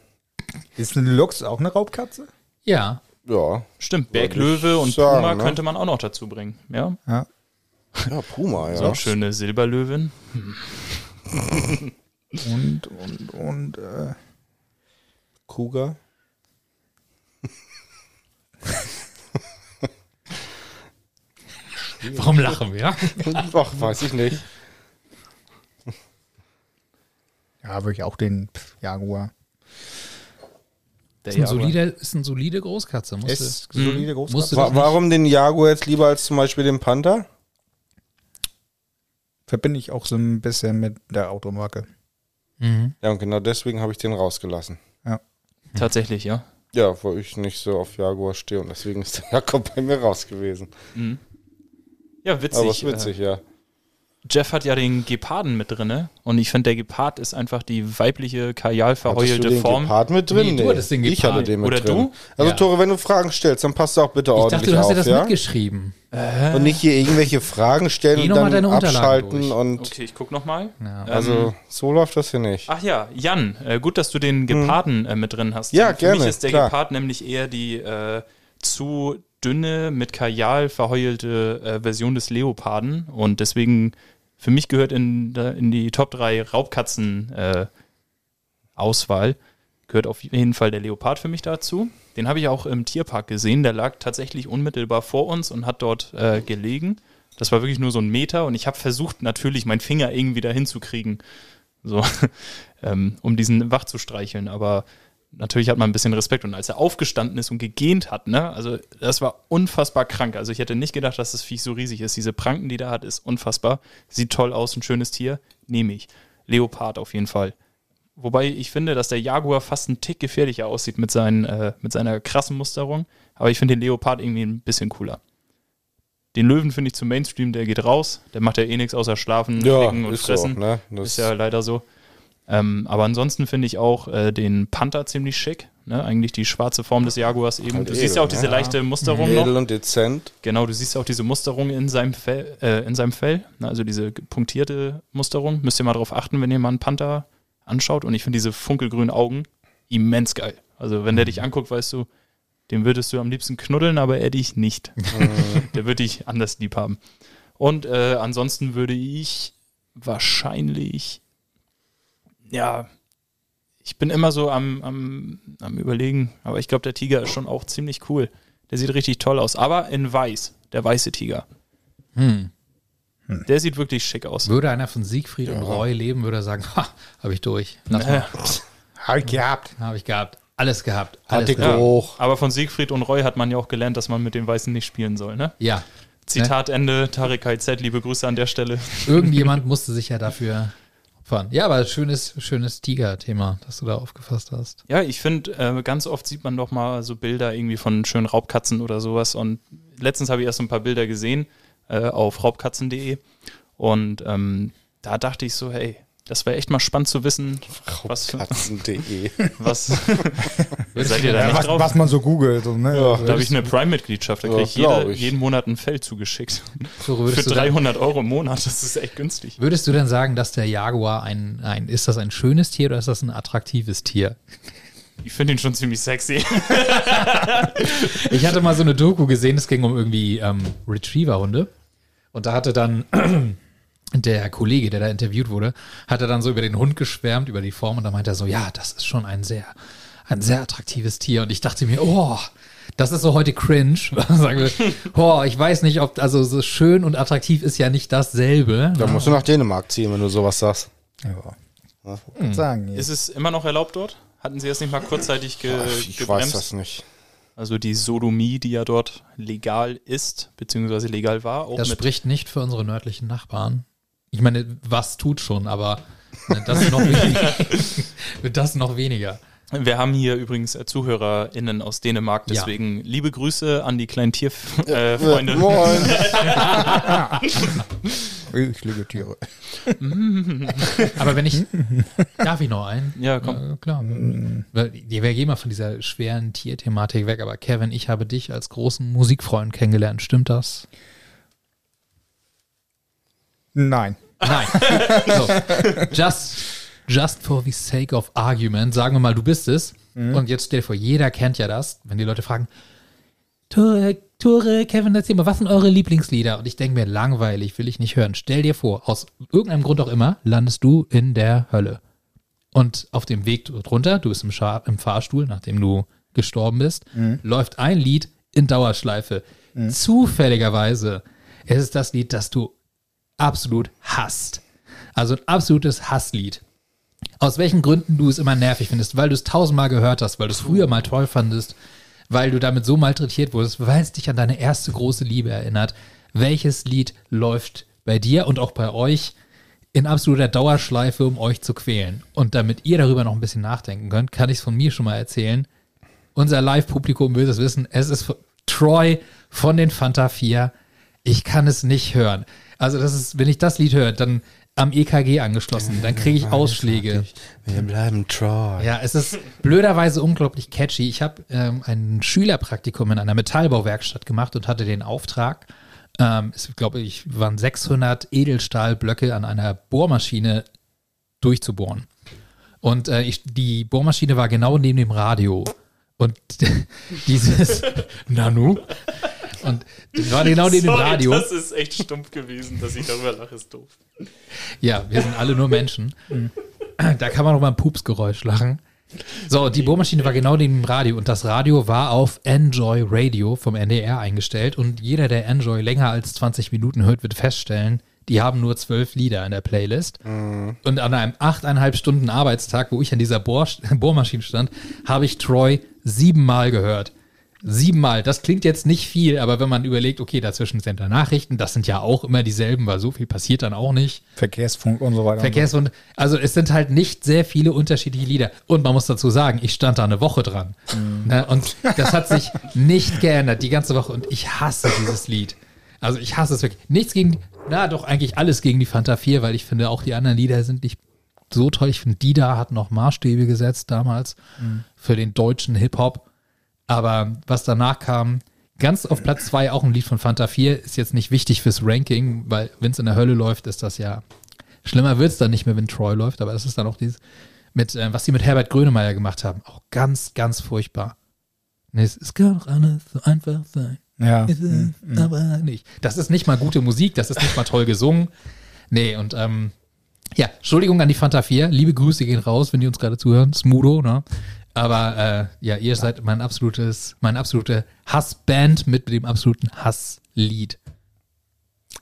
ist eine Lux auch eine Raubkatze?
Ja,
Ja.
Stimmt, Berglöwe und
sagen,
Puma
ne?
könnte man auch noch dazu bringen. Ja,
Ja.
Ja, Puma,
so
ja.
eine schöne Silberlöwin. <laughs>
Und, und, und, äh,
Kuga. <laughs>
warum lachen wir? <laughs>
Ach, weiß ich nicht.
ja, würde ich auch den Jaguar.
Der
Ist ein,
Jaguar.
solide, ist ein solide Großkatze. Musste,
Ist solide
musste
Großkatze.
Wa warum den Jaguar jetzt lieber als zum Beispiel den Panther?
Verbinde ich auch so ein bisschen mit der Automarke.
Mhm.
Ja, und genau deswegen habe ich den rausgelassen.
Tatsächlich, ja.
Ja, weil ich nicht so auf Jaguar stehe und deswegen ist der Jakob bei mir raus gewesen.
Ja, witzig.
Aber ist witzig, ja.
Jeff hat ja den Geparden mit drin, ne? Und ich finde, der Gepard ist einfach die weibliche, kajal verheulte
den
Form.
Gepard mit drin?
Nee, du hattest den
Ich
Gepard.
hatte den mit
Oder
drin.
du?
Also
Ja.
Tore, wenn du Fragen stellst, dann passt du auch bitte
Ich
ordentlich
dachte, du hast
auf,
dir das
ja?
mitgeschrieben.
Und nicht hier irgendwelche Fragen stellen
Geh
und dann
deine Unterlagen
abschalten
durch.
und
Okay, ich guck nochmal.
Ja.
also so läuft das hier nicht.
Ach ja, Jan, äh, gut, dass du den Geparden äh, mit drin hast.
Ja,
Für
gerne,
mich ist der
klar.
Gepard nämlich eher die äh, zu dünne, mit Kajal verheulte äh, Version des Leoparden. Und deswegen, für mich gehört in, in die Top 3 Raubkatzen äh, gehört auf jeden Fall der Leopard für mich dazu. Den habe ich auch im Tierpark gesehen. Der lag tatsächlich unmittelbar vor uns und hat dort äh, gelegen. Das war wirklich nur so ein Meter und ich habe versucht, natürlich meinen Finger irgendwie da hinzukriegen, so, <laughs> ähm, um diesen wach zu streicheln. Aber natürlich hat man ein bisschen Respekt. Und als er aufgestanden ist und gegähnt hat, ne, also das war unfassbar krank. Also ich hätte nicht gedacht, dass das Viech so riesig ist. Diese Pranken, die der hat, ist unfassbar. Sieht toll aus, ein schönes Tier. Nehme ich. Leopard auf jeden Fall. Wobei ich finde, dass der Jaguar fast einen Tick gefährlicher aussieht mit, seinen, äh, mit seiner krassen Musterung. Aber ich finde den Leopard irgendwie ein bisschen cooler. Den Löwen finde ich zum Mainstream, der geht raus. Der macht ja eh nichts außer schlafen,
Ja,
und fressen.
so, ne? Das
Ist ja leider so. Ähm, aber ansonsten finde ich auch äh, den Panther ziemlich schick. Ne? Eigentlich die schwarze Form des Jaguars eben.
Halt
du siehst
edel,
ja auch diese
ne?
leichte Musterung noch.
edel und dezent.
Genau, du siehst auch diese Musterung in seinem Fell, äh, in seinem Fell. Ne? Also diese punktierte Musterung. Müsst ihr mal drauf achten, wenn ihr mal einen Panther anschaut. Und ich finde diese funkelgrünen Augen immens geil. Also wenn der dich anguckt, weißt du, den würdest du am liebsten knuddeln, aber er dich nicht. <laughs> der würde dich anders lieb haben. Und äh, ansonsten würde ich wahrscheinlich, ja, ich bin immer so am, am, am überlegen, aber ich glaube, der Tiger ist schon auch ziemlich cool. Der sieht richtig toll aus, aber in weiß, der weiße Tiger.
Hm.
Der sieht wirklich schick aus.
Würde einer von Siegfried und Roy leben, würde er sagen, ha, habe ich durch. Lass
Äh,
mal.
Hab ich gehabt.
Habe ich gehabt. Alles gehabt. Alles
Hatte
gehabt.
hoch.
aber von Siegfried und Roy hat man ja auch gelernt, dass man mit den Weißen nicht spielen soll, ne?
Ja.
Zitat Ende, Tarek KZ, liebe Grüße an der Stelle.
Irgendjemand musste sich ja dafür opfern. Ja, aber schönes, schönes Tiger-Thema, das du da aufgefasst hast.
Ja, ich finde, äh, ganz oft sieht man doch mal so Bilder irgendwie von schönen Raubkatzen oder sowas. Und letztens habe ich erst so ein paar Bilder gesehen äh, auf raubkatzen.de. Und ähm, da dachte ich so, hey, das wäre echt mal spannend zu wissen, was,
Katzen.de. <laughs>
was <laughs> seid ihr da
Ja,
nicht
was,
drauf?
was man so googelt. So, ne?
Ja,
Also,
da habe ich eine Prime-Mitgliedschaft, da
Ja,
kriege ich, jede,
ich.
jeden Monat ein Fell zugeschickt. <laughs>
So,
Für
würdest, du dann,
300 Euro im Monat, das ist echt günstig.
würdest du denn sagen, dass der Jaguar ein, ein, ist das ein schönes Tier oder ist das ein attraktives Tier?
Ich finde ihn schon ziemlich sexy.
Ich hatte mal so eine Doku gesehen, es ging um irgendwie ähm, Retriever-Hunde. Und da hatte dann der Kollege, der da interviewt wurde, hatte dann so über den Hund geschwärmt, über die Form. Und da meinte er so, ja, das ist schon ein sehr, ein sehr attraktives Tier. Und ich dachte mir, oh, das ist so heute cringe. <laughs> Sagen wir, oh, ich weiß nicht, ob, also so schön und attraktiv ist ja nicht dasselbe.
Da musst du nach Dänemark ziehen, wenn du sowas sagst.
ja. Wollte ich sagen?
Ist es immer noch erlaubt dort? Hatten Sie das nicht mal kurzzeitig ge
Ich weiß
gebremst?
das nicht.
Also die Sodomie, die ja dort legal ist, beziehungsweise legal war, auch
Das
mit
spricht nicht für unsere nördlichen Nachbarn. Ich meine, was tut schon, aber ne, das noch weniger. <laughs> das noch weniger.
Wir haben hier übrigens äh, ZuhörerInnen aus Dänemark,
Ja.
deswegen liebe Grüße an die kleinen Tierfreunde. Äh.
Moin. <laughs>
Ich liebe Tiere. <laughs>
Aber wenn ich. darf ich noch einen?
ja, komm.
Äh, klar. Wir wir gehen mal von dieser schweren Tierthematik weg, aber Kevin, ich habe dich als großen Musikfreund kennengelernt. Stimmt das?
Nein.
Nein. <laughs> so. Just, just for the sake of argument, sagen wir mal, du bist es. Und jetzt stell dir vor, jeder kennt ja das, wenn die Leute fragen, Tore, Tore, Kevin, erzähl mal, was sind eure Lieblingslieder? Und ich denke mir, langweilig, will ich nicht hören. Stell dir vor, aus irgendeinem Grund auch immer, landest du in der Hölle. Und auf dem Weg drunter, du bist im, Scha im Fahrstuhl, nachdem du gestorben bist, läuft ein Lied in Dauerschleife. Zufälligerweise ist es das Lied, das du absolut hasst. Also ein absolutes Hasslied. Aus welchen Gründen du es immer nervig findest, weil du es tausendmal gehört hast, weil du es früher mal toll fandest, weil du damit so malträtiert wurdest, weil es dich an deine erste große Liebe erinnert. Welches Lied läuft bei dir und auch bei euch in absoluter Dauerschleife, um euch zu quälen? Und damit ihr darüber noch ein bisschen nachdenken könnt, kann ich es von mir schon mal erzählen. Unser Live-Publikum will es wissen. Es ist Troy von den Fanta 4. Ich kann es nicht hören. Also das ist, wenn ich das Lied höre, dann am EKG angeschlossen, dann kriege ich Ausschläge.
Wir bleiben Troy.
Ja, es ist blöderweise unglaublich catchy. Ich habe ähm, ein Schülerpraktikum in einer Metallbauwerkstatt gemacht und hatte den Auftrag, ähm, es glaube ich, waren 600 Edelstahlblöcke an einer Bohrmaschine durchzubohren. Und äh, ich, die Bohrmaschine war genau neben dem Radio. Und <laughs> dieses Nanu. Und das war genau neben dem
Sorry,
Radio.
Das ist echt stumpf gewesen, dass ich darüber lache, ist doof.
Ja, wir sind alle nur Menschen. Da kann man noch mal ein Pupsgeräusch lachen. So, die Bohrmaschine war genau neben dem Radio und das Radio war auf Enjoy Radio vom NDR eingestellt und jeder, der Enjoy länger als 20 Minuten hört, wird feststellen, die haben nur zwölf Lieder in der Playlist. Und an einem achteinhalb Stunden Arbeitstag, wo ich an dieser Bohr <laughs> Bohrmaschine stand, habe ich Troy siebenmal gehört. Siebenmal. Das klingt jetzt nicht viel, aber wenn man überlegt, okay, dazwischen sind da Nachrichten, das sind ja auch immer dieselben, weil so viel passiert dann auch nicht.
Verkehrsfunk und so weiter.
Verkehrswund. Also es sind halt nicht sehr viele unterschiedliche Lieder. Und man muss dazu sagen, ich stand da eine Woche dran. Ne? Und das hat sich nicht geändert, die ganze Woche. Und ich hasse dieses Lied. Also ich hasse es wirklich. Nichts gegen, na doch eigentlich alles gegen die Fanta 4, weil ich finde auch die anderen Lieder sind nicht so toll. Ich finde, Dida hat noch Maßstäbe gesetzt damals für den deutschen Hip-Hop. Aber was danach kam, ganz auf Platz zwei auch ein Lied von Fanta 4, ist jetzt nicht wichtig fürs Ranking, weil wenn es in der Hölle läuft, ist das ja schlimmer wird es dann nicht mehr, wenn Troy läuft, aber das ist dann auch dieses, mit, äh, was sie mit Herbert Grönemeyer gemacht haben, auch ganz, ganz furchtbar. Nee, es, es kann doch alles so einfach sein.
Ja.
Es ist aber nicht. Das ist nicht mal gute Musik, das ist nicht mal toll gesungen. Nee, und ähm, ja, Entschuldigung an die Fanta 4. Liebe Grüße gehen raus, wenn die uns gerade zuhören. Smudo, ne? Aber äh, ja, ihr seid mein absolutes, meine absolute Hassband mit dem absoluten Hasslied.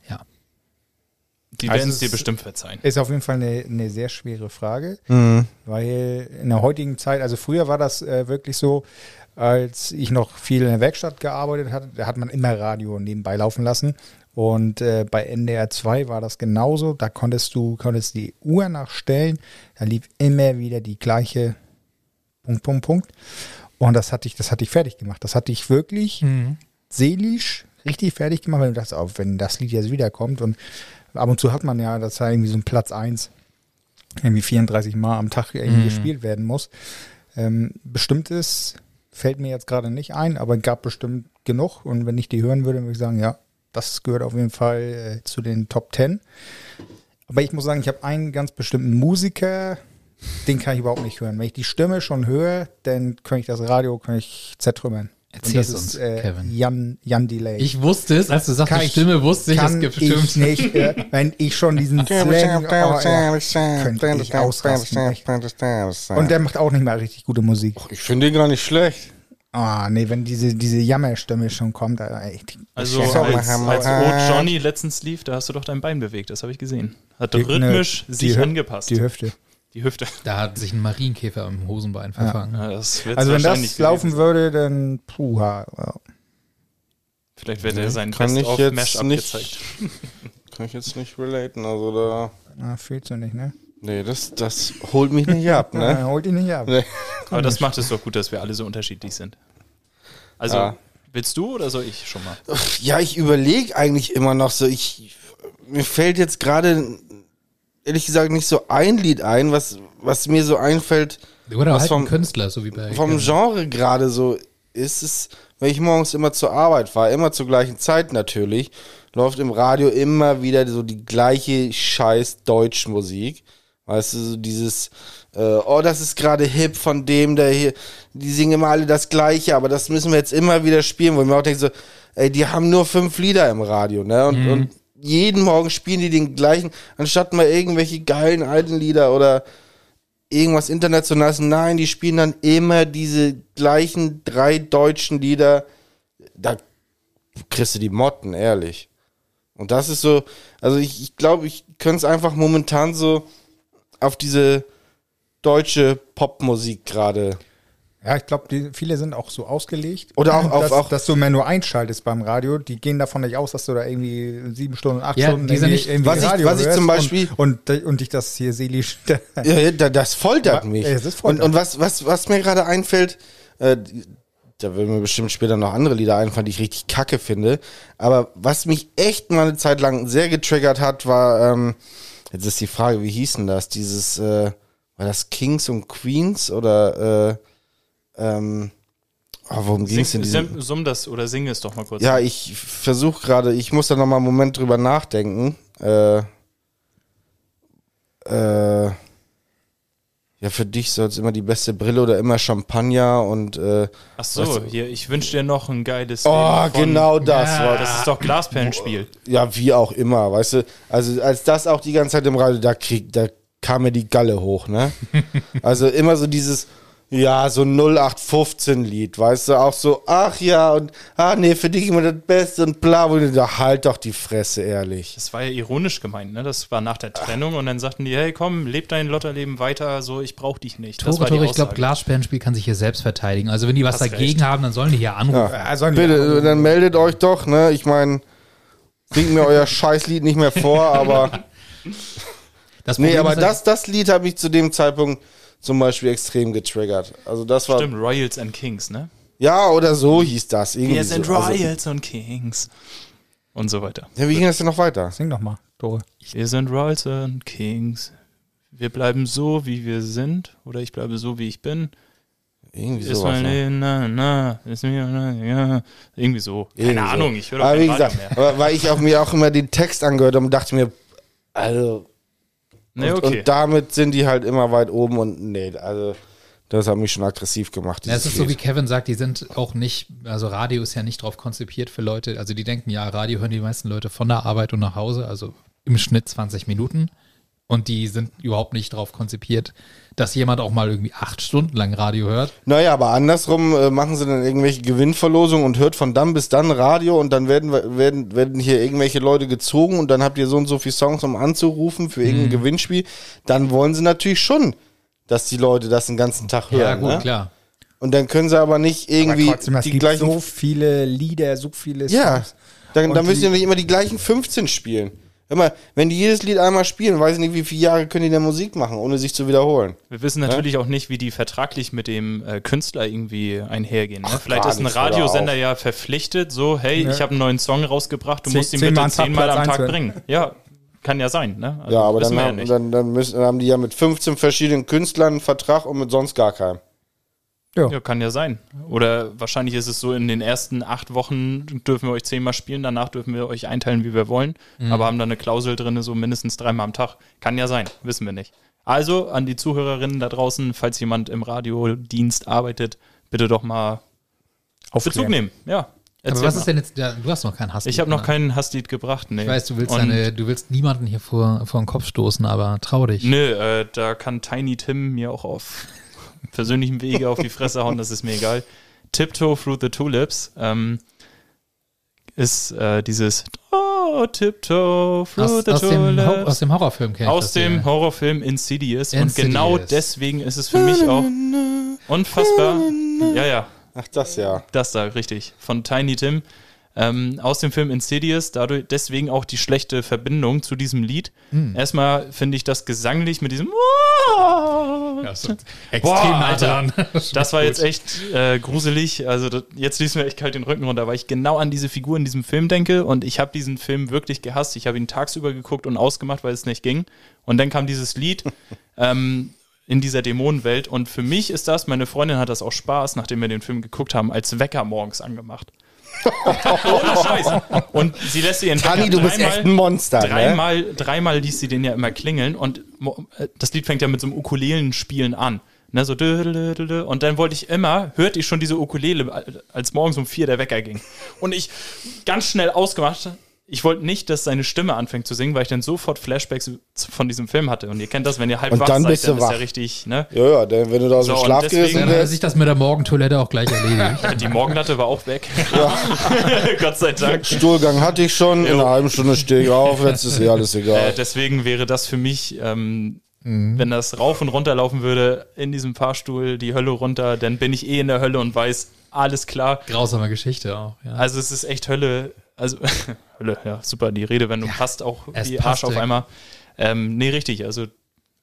Ja.
Die
Also
werden es
es
dir
ist-
bestimmt verzeihen.
Ist auf jeden Fall eine, eine sehr schwere Frage,
Mhm.
weil in der heutigen Zeit, also früher war das äh, wirklich so, als ich noch viel in der Werkstatt gearbeitet hatte, da hat man immer Radio nebenbei laufen lassen. Und äh, bei NDR 2 war das genauso. Da konntest du konntest die Uhr nachstellen. Da lief immer wieder die gleiche Punkt, Punkt, Punkt. Und das hatte ich, das hatte ich fertig gemacht. Das hatte ich wirklich seelisch richtig fertig gemacht, du dachtest, oh, wenn das Lied jetzt wiederkommt und ab und zu hat man ja, dass da irgendwie so ein Platz 1 irgendwie 34 Mal am Tag irgendwie gespielt werden muss. Ähm, bestimmtes fällt mir jetzt gerade nicht ein, aber gab bestimmt genug und wenn ich die hören würde, würde ich sagen, ja, das gehört auf jeden Fall äh, zu den Top 10. Aber ich muss sagen, ich habe einen ganz bestimmten Musiker, den kann ich überhaupt nicht hören. Wenn ich die Stimme schon höre, dann kann ich das Radio kann ich zertrümmern. Und
Erzähl's
das
uns,
ist äh,
Kevin.
Jan, Jan Delay.
Ich wusste es, als du sagst,
Kann
die
ich-
Stimme, wusste ich, es gibt
ich
bestimmt.
nicht, äh, wenn ich schon diesen Slang, oh, ja, könnte ich ausrasten. echt. Und der macht auch nicht mal richtig gute Musik.
ich finde ihn gar nicht schlecht.
Ah, nee, wenn diese, diese Jammerstimme schon kommt, da, echt.
Also als, als Old Johnny letztens lief, da hast du doch dein Bein bewegt, das habe ich gesehen. Hat
Die-
rhythmisch
ne,
sich
die
angepasst.
Die Hüfte.
Die Hüfte.
Da hat sich ein Marienkäfer im Hosenbein verfangen.
Ja, das wird's
Also wenn das laufen
gewesen
würde, dann puha. Ja.
Vielleicht wird er sein
Kann ich
Best of
jetzt
Mash
nicht-
gezeigt. <laughs>
Kann ich jetzt nicht relaten. Also da.
Na, fühlst du nicht, ne?
Nee, das, das holt mich nicht ab, <laughs>
Ja,
ne?
holt ihn nicht ab.
Nee. <laughs>
Aber das macht es doch gut, dass wir alle so unterschiedlich sind. Also,
Ja.
willst du oder soll ich schon mal?
Ja, ich überlege eigentlich immer noch so. Ich, mir fällt jetzt gerade, ehrlich gesagt, nicht so ein Lied ein, was, was mir so einfällt
Oder
Was
halt ein
vom-
Künstler, so wie bei
vom. Genre gerade so ist es, wenn ich morgens immer zur Arbeit fahre, immer zur gleichen Zeit natürlich, läuft im Radio immer wieder so die gleiche scheiß Deutschmusik. Weißt du, so dieses, äh, oh, das ist gerade hip von dem, der hier, die singen immer alle das Gleiche, aber das müssen wir jetzt immer wieder spielen, wo ich mir auch denke so, ey, die haben nur fünf Lieder im Radio, ne? Und, und jeden Morgen spielen die den gleichen, anstatt mal irgendwelche geilen alten Lieder oder irgendwas Internationales. Nein, die spielen dann immer diese gleichen drei deutschen Lieder. Da kriegst du die Motten, ehrlich. Und das ist so, also ich, ich glaube, ich könnte es einfach momentan so auf diese deutsche Popmusik gerade.
Ja, ich glaube, viele sind auch so ausgelegt.
Oder auch-
dass,
auch-
dass du mehr nur einschaltest beim Radio. Die gehen davon nicht aus, dass du da irgendwie sieben Stunden, acht
Ja,
Stunden
die sind nicht-
irgendwie
was ich-
Radio
was ich zum Beispiel-
und, und, und dich das hier seelisch.
Ja, ja, da- das foltert
Ja,
mich.
es ist folternd.
Und, und was, was, was mir gerade einfällt, äh, da würden mir bestimmt später noch andere Lieder einfallen, die ich richtig kacke finde. Aber was mich echt mal eine Zeit lang sehr getriggert hat, war, ähm, jetzt ist die Frage, wie hieß denn das? Dieses, äh, war das Kings und Queens oder, äh, ähm, oh, worum ging es
Sing,
in diesem?
summ, das oder sing es doch mal kurz.
Ja, ich versuche gerade, ich muss da noch mal einen Moment drüber nachdenken. Äh, äh, ja, für dich soll es immer die beste Brille oder immer Champagner und äh,
Ach so, hier, ich wünsche dir noch ein geiles
oh, genau das
Ja, das ist doch Glasperlenspiel.
ja, wie auch immer, weißt du, also als das auch die ganze Zeit im Radio, da krieg, da kam mir die Galle hoch, ne? <laughs> also immer so dieses, ja, so 0815-Lied, weißt du, auch so, ach ja, und, ah nee, für dich immer das Beste und bla, wo du da halt doch die Fresse, ehrlich.
Das war ja ironisch gemeint, ne? Das war nach der Trennung und dann sagten die, hey komm, leb dein Lotterleben weiter, so ich brauch dich nicht. Das
Tore,
war die
Tore, ich glaube,
Aussage.
Glasperlenspiel kann sich hier selbst verteidigen. Also wenn die was
Hast
dagegen
recht.
haben, dann sollen die hier anrufen.
Also
Bitte, dann meldet euch doch, ne? Ich meine, singt mir euer Scheißlied nicht mehr vor, aber. <laughs>
Das
Nee, aber
halt-
das, das Lied habe ich zu dem Zeitpunkt zum Beispiel extrem getriggert. Also das war.
Stimmt, Royals and Kings, ne?
Ja, oder so hieß das. Irgendwie
Wir sind
so. Also,
Royals und Kings. Und so weiter.
ja, wie ging das denn noch weiter?
Sing doch mal, Tore.
Wir sind Royals und Kings. Wir bleiben so, wie wir sind. Oder ich bleibe so, wie ich bin.
Irgendwie
Ist
sowas.
mein
ne?
Na, na, ist mir, na, ja. Irgendwie so. Keine
Irgendwie so.
Ahnung, ich höre doch
Aber wie gesagt,
mehr.
aber weil ich auch mir auch immer den Text angehört habe und dachte mir, also.
Nee,
und,
okay.
und damit sind die halt immer weit oben und nee, also das hat mich schon aggressiv gemacht.
Ja, es ist so, wie. Kevin sagt, die sind auch nicht, also Radio ist ja nicht drauf konzipiert für Leute, also die denken, ja, Radio hören die meisten Leute von der Arbeit und nach Hause, also im Schnitt 20 Minuten. Und die sind überhaupt nicht drauf konzipiert, dass jemand auch mal irgendwie acht Stunden lang Radio hört.
Naja, aber andersrum äh, machen sie dann irgendwelche Gewinnverlosungen und hört von dann bis dann Radio und dann werden, werden, werden hier irgendwelche Leute gezogen und dann habt ihr so und so viele Songs, um anzurufen für
Mhm.
irgendein Gewinnspiel. Dann wollen sie natürlich schon, dass die Leute das den ganzen Tag hören.
Ja, gut,
ne?
klar.
Und dann können sie aber nicht irgendwie
aber trotzdem,
die
gibt
gleichen.
so viele Lieder, so viele
ja,
Songs.
dann,
Und
dann müssen
die
nicht immer die gleichen 15 spielen. Hör mal, wenn die jedes Lied einmal spielen, weiß ich nicht, wie viele Jahre können die denn Musik machen, ohne sich zu wiederholen.
Wir wissen natürlich auch nicht, wie die vertraglich mit dem äh, Künstler irgendwie einhergehen. Ne?
Ach,
Vielleicht ist ein Radiosender ja verpflichtet, so, hey,
Ja.
ich habe einen neuen Song rausgebracht, du
Zehn-
musst ihn bitte zehnmal am Tag bringen. Ja, kann ja sein. Ne? Also,
Ja, aber dann
wir ja
haben,
nicht.
dann, dann, müssen, dann haben die ja mit 15 verschiedenen Künstlern einen Vertrag und mit sonst gar keinem.
Ja, kann ja sein. Oder wahrscheinlich ist es so, in den ersten acht Wochen dürfen wir euch zehnmal spielen, danach dürfen wir euch einteilen, wie wir wollen,
Mhm.
aber haben da eine Klausel drin, so mindestens dreimal am Tag. Kann ja sein, wissen wir nicht. Also an die Zuhörerinnen da draußen, falls jemand im Radiodienst arbeitet, bitte doch mal Bezug nehmen. Ja.
Aber was
mal.
ist denn jetzt, ja, du hast noch keinen Hass.
Ich habe noch keinen Hasslied gebracht, nee.
Ich weiß, du willst, deine, du willst niemanden hier vor, vor den Kopf stoßen, aber trau dich.
Nö, äh, da kann Tiny Tim mir auch auf persönlichem Wege auf die Fresse hauen, das ist mir egal. Tiptoe Through the Tulips ähm, ist äh, dieses Oh, Tiptoe Through
Aus,
the
aus, dem,
Tulips.
aus dem Horrorfilm kenn ich
Aus dem
hier.
Horrorfilm Insidious. Und
Insidious.
genau deswegen ist es für mich auch unfassbar. Ja, ja,
Ach, das ja.
das da, richtig. Von Tiny Tim. Ähm, aus dem Film Insidious, dadurch deswegen auch die schlechte Verbindung zu diesem Lied.
Hm.
Erstmal finde ich das gesanglich mit diesem
Ja, so extrem
Boah, Alter.
dran. <laughs>
Das war jetzt echt äh, gruselig. Also das, jetzt ließ mir echt kalt den Rücken runter, weil ich genau an diese Figur in diesem Film denke und ich habe diesen Film wirklich gehasst. Ich habe ihn tagsüber geguckt und ausgemacht, weil es nicht ging. Und dann kam dieses Lied <laughs> ähm, in dieser Dämonenwelt und für mich ist das, meine Freundin hat das auch Spaß, nachdem wir den Film geguckt haben, als Wecker morgens angemacht. Ohne Scheiß. Und sie lässt ihren
Tani, du bist
dreimal-
echt ein Monster, ne?
Dreimal, dreimal ließ sie den ja immer klingeln und äh, das Lied fängt ja mit so einem Ukulelenspielen an. Ne, so und dann wollte ich immer, hörte ich schon diese Ukulele, als morgens um vier der Wecker ging. Und ich ganz schnell ausgemacht, ich wollte nicht, dass seine Stimme anfängt zu singen, weil ich dann sofort Flashbacks von diesem Film hatte. Und ihr kennt das, wenn ihr halb
Und
wach
dann
seid,
bist du
dann ist ja richtig, ne?
Ja, ja, denn wenn du da aus dem
So, und
Schlaf
deswegen-
Dann hat sich das mit der Morgentoilette auch gleich erledigt. <laughs>
Die Morgenlatte war auch weg. <laughs> Gott sei Dank.
Stuhlgang hatte ich schon, in einer halben Stunde stehe ich auf, jetzt ist eh alles
Äh,
egal.
deswegen wäre das für mich, ähm,
Mhm.
wenn das rauf und runter laufen würde, in diesem Fahrstuhl die Hölle runter, dann bin ich eh in der Hölle und weiß, alles klar.
Grausame Geschichte auch. Ja.
Also es ist echt Hölle. Also <laughs> Hölle, ja, super, die Redewendung passt auch wie
passt
Arsch auf einmal. Ähm, nee, richtig. Also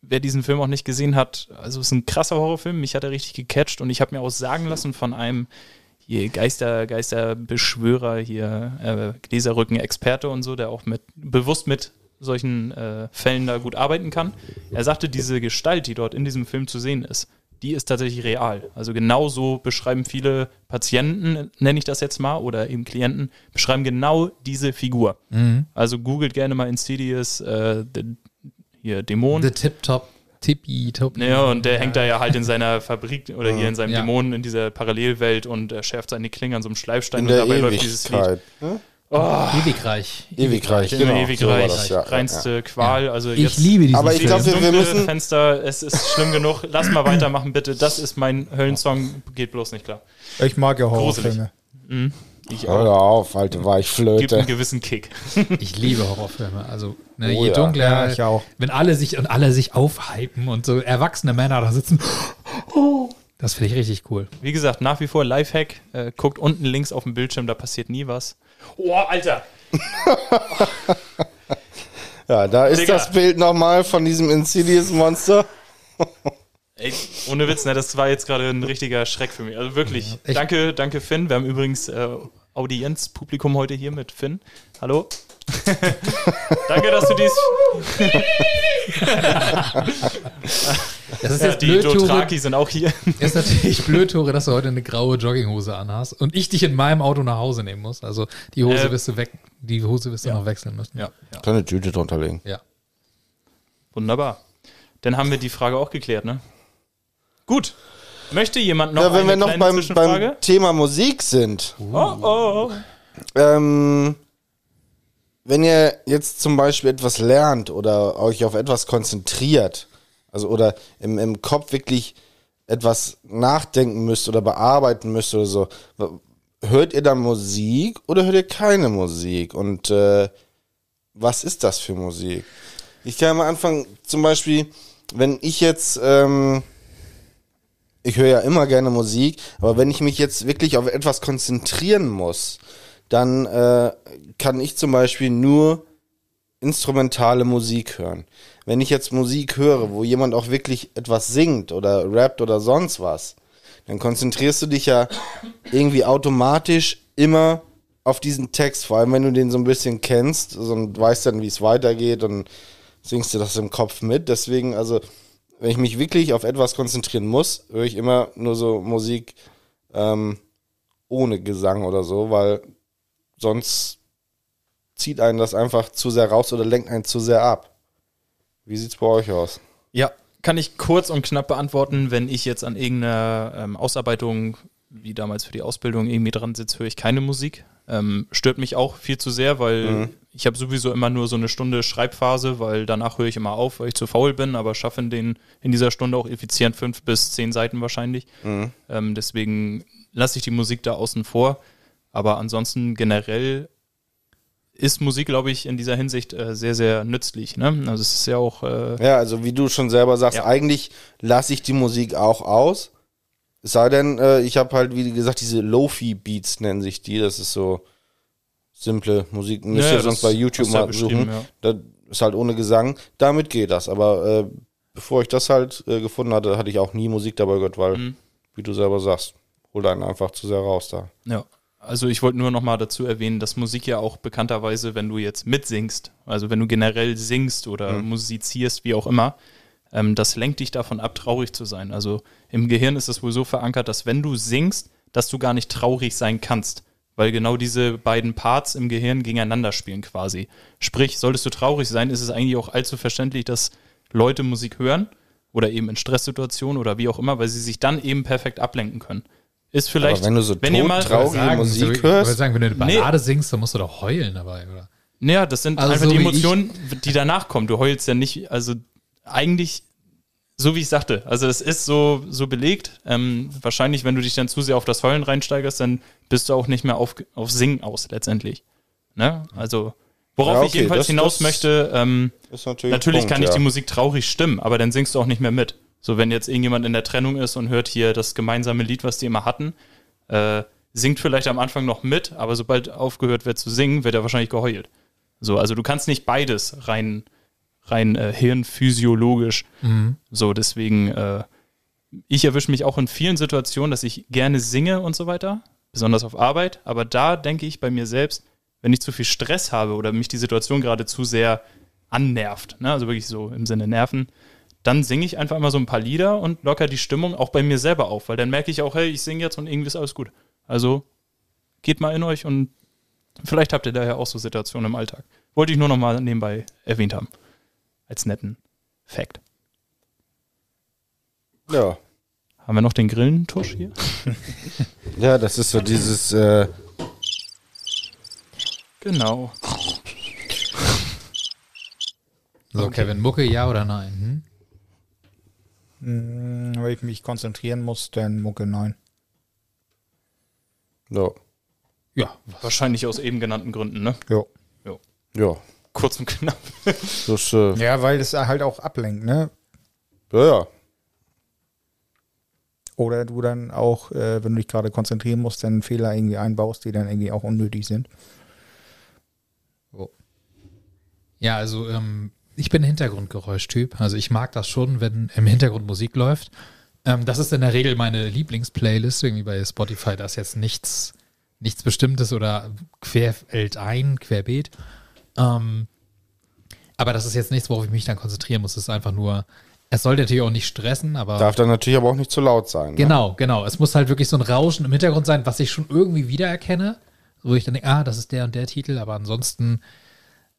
wer diesen Film auch nicht gesehen hat, also es ist ein krasser Horrorfilm. Mich hat er richtig gecatcht und ich habe mir auch sagen lassen von einem hier Geister, Geisterbeschwörer, hier äh, Gläserrücken-Experte und so, der auch mit bewusst mit solchen äh, Fällen da gut arbeiten kann. Er sagte, diese Gestalt, die dort in diesem Film zu sehen ist, die ist tatsächlich real. Also genau so beschreiben viele Patienten, nenne ich das jetzt mal, oder eben Klienten, beschreiben genau diese Figur. Also googelt gerne mal Insidious, äh, the, hier Dämon.
The Tip-Top, Tippi-Top.
Ja, und der hängt da ja halt in seiner Fabrik oder hier in seinem
Ja.
Dämonen in dieser Parallelwelt und er schärft seine Klinge an so einem Schleifstein
In
und
der
dabei läuft dieses Lied.
Ewigkeit. Ne?
Ewigreich.
Ewigreich,
Immer
genau.
ewig
so ja,
reinste Qual. Also
Ich liebe diesen
Aber ich
Dieses
glaub, wir- müssen-
Fenster, es ist schlimm genug. Lass mal weitermachen, bitte. Das ist mein Höllensong, geht bloß nicht klar.
Ich mag ja. Horrorfilme.
Ich
Hör
auch.
auf, alte
Gibt
Weichflöte.
einen gewissen Kick.
Ich liebe Horrorfilme. Also, ne,
Oh
je
ja.
dunkler,
Ja, ich auch.
wenn alle sich und alle sich aufhypen und so erwachsene Männer da sitzen. Oh, das finde ich richtig cool.
Wie gesagt, nach wie vor Lifehack. Äh, guckt unten links auf dem Bildschirm, da passiert nie was. Oh, Alter! <laughs>
Ja, da ist
Digga.
das Bild nochmal von diesem Insidious-Monster. <laughs>
Ey, ohne Witz, ne, das war jetzt gerade ein richtiger Schreck für mich. Also wirklich,
echt.
danke, danke Finn. Wir haben übrigens äh, Audienzpublikum heute hier mit Finn. Hallo. <laughs> danke, dass du dies.
Das ist
Ja,
jetzt
die
blöd.
Dothraki sind auch hier.
ist natürlich blöd, Tore, dass du heute eine graue Jogginghose anhast und ich dich in meinem Auto nach Hause nehmen muss. Also die Hose
Äh,
wirst du weg, die Hose wirst du
ja.
noch wechseln müssen.
Ja, ja.
Kann eine Tüte drunter legen.
Ja.
Wunderbar. Dann haben wir die Frage auch geklärt, ne? Gut. Möchte jemand noch
Ja, wenn
eine
wir noch
kleine
beim, beim Thema Musik sind.
Oh, oh.
Ähm, wenn ihr jetzt zum Beispiel etwas lernt oder euch auf etwas konzentriert, also oder im, im Kopf wirklich etwas nachdenken müsst oder bearbeiten müsst oder so, hört ihr dann Musik oder hört ihr keine Musik? Und äh, was ist das für Musik? Ich kann mal anfangen, zum Beispiel, wenn ich jetzt, ähm, ich höre ja immer gerne Musik, aber wenn ich mich jetzt wirklich auf etwas konzentrieren muss, dann äh, kann ich zum Beispiel nur instrumentale Musik hören. Wenn ich jetzt Musik höre, wo jemand auch wirklich etwas singt oder rappt oder sonst was, dann konzentrierst du dich ja irgendwie automatisch immer auf diesen Text, vor allem wenn du den so ein bisschen kennst und weißt dann, wie es weitergeht und singst du das im Kopf mit. Deswegen, also, wenn ich mich wirklich auf etwas konzentrieren muss, höre ich immer nur so Musik ähm, ohne Gesang oder so, weil sonst zieht einen das einfach zu sehr raus oder lenkt einen zu sehr ab. Wie sieht's bei euch aus?
Ja, kann ich kurz und knapp beantworten, wenn ich jetzt an irgendeiner ähm, Ausarbeitung, wie damals für die Ausbildung, irgendwie dran sitze, höre ich keine Musik. Ähm, stört mich auch viel zu sehr, weil ich habe sowieso immer nur so eine Stunde Schreibphase, weil danach höre ich immer auf, weil ich zu faul bin, aber schaffe in, den, in dieser Stunde auch effizient fünf bis zehn Seiten wahrscheinlich. Ähm, deswegen lasse ich die Musik da außen vor. Aber ansonsten generell ist Musik, glaube ich, in dieser Hinsicht äh, sehr, sehr nützlich. Ne? Also es ist ja auch äh,
Ja, also wie du schon selber sagst,
Ja.
eigentlich lasse ich die Musik auch aus. Es sei denn, äh, ich habe halt, wie gesagt, diese Lofi-Beats nennen sich die. Das ist so simple Musik. Müsst
Ja,
ihr sonst bei YouTube mal suchen.
ja.
Das ist halt ohne Gesang. Damit geht das. Aber äh, bevor ich das halt äh, gefunden hatte, hatte ich auch nie Musik dabei gehört, weil,
Mhm.
wie du selber sagst, holt einen einfach zu sehr raus da.
Ja, also ich wollte nur noch mal dazu erwähnen, dass Musik ja auch bekannterweise, wenn du jetzt mitsingst, also wenn du generell singst oder musizierst, wie auch immer, ähm, das lenkt dich davon ab, traurig zu sein. Also im Gehirn ist es wohl so verankert, dass wenn du singst, dass du gar nicht traurig sein kannst, weil genau diese beiden Parts im Gehirn gegeneinander spielen quasi. Sprich, solltest du traurig sein, ist es eigentlich auch allzu verständlich, dass Leute Musik hören oder eben in Stresssituationen oder wie auch immer, weil sie sich dann eben perfekt ablenken können. Ist vielleicht,
Aber wenn du so
wenn ihr mal,
Traurige Musik
ich
hörst?
würde sagen, wenn du eine
Nee.
Ballade singst, dann musst du doch heulen dabei, oder?
Ja, das sind
Also
einfach
so
die Emotionen, die danach kommen. Du heulst ja nicht, also eigentlich, so wie ich sagte, also es ist so, so belegt. Ähm, wahrscheinlich, wenn du dich dann zu sehr auf das Heulen reinsteigerst, dann bist du auch nicht mehr auf, auf Singen aus letztendlich. Ne? Also, worauf
Ja,
ich
okay,
jedenfalls
das-
hinaus
das-
möchte, ähm,
Ist natürlich,
Natürlich
Punkt,
kann ich
ja.
die Musik traurig stimmen, aber dann singst du auch nicht mehr mit. So, wenn jetzt irgendjemand in der Trennung ist und hört hier das gemeinsame Lied, was die immer hatten, äh, singt vielleicht am Anfang noch mit, aber sobald aufgehört wird zu singen, wird er wahrscheinlich geheult. So, also du kannst nicht beides rein, rein äh, hirnphysiologisch. So, deswegen, äh, ich erwische mich auch in vielen Situationen, dass ich gerne singe und so weiter. besonders auf Arbeit. Aber da denke ich bei mir selbst, wenn ich zu viel Stress habe oder mich die Situation gerade zu sehr annervt, ne, also wirklich so im Sinne Nerven, dann singe ich einfach immer so ein paar Lieder und locker die Stimmung auch bei mir selber auf, weil dann merke ich auch, hey, ich singe jetzt und irgendwie ist alles gut. Also geht mal in euch und vielleicht habt ihr daher auch so Situationen im Alltag. Wollte ich nur noch mal nebenbei erwähnt haben. Als netten Fact.
Ja.
Haben wir noch den Grillentusch hier? <laughs>
Ja, das ist so dieses, äh,
Genau.
So, Kevin, Mucke, ja oder nein? Hm?
Hm, wenn ich mich konzentrieren muss, dann Mucke nein.
ja.
Ja.
Wahrscheinlich aus eben genannten Gründen, ne?
Jo.
Ja.
Kurz und knapp. <laughs>
Das, äh,
Ja, weil es halt auch ablenkt, ne?
ja, ja.
Oder du dann auch, äh, wenn du dich gerade konzentrieren musst, dann Fehler irgendwie einbaust, die dann irgendwie auch unnötig sind.
Ja, also ähm, ich bin Hintergrundgeräuschtyp. Also ich mag das schon, wenn im Hintergrund Musik läuft. Ähm, das ist in der Regel meine Lieblingsplaylist irgendwie bei Spotify. Da ist jetzt nichts, nichts Bestimmtes oder querfeld ein, querbeet. Ähm, aber das ist jetzt nichts, worauf ich mich dann konzentrieren muss. Es ist einfach nur, es sollte natürlich auch nicht stressen, aber.
Darf dann natürlich aber auch nicht zu laut sein. Ne?
Genau, genau. Es muss halt wirklich so ein Rauschen im Hintergrund sein, was ich schon irgendwie wiedererkenne, wo ich dann denke, ah, das ist der und der Titel, aber ansonsten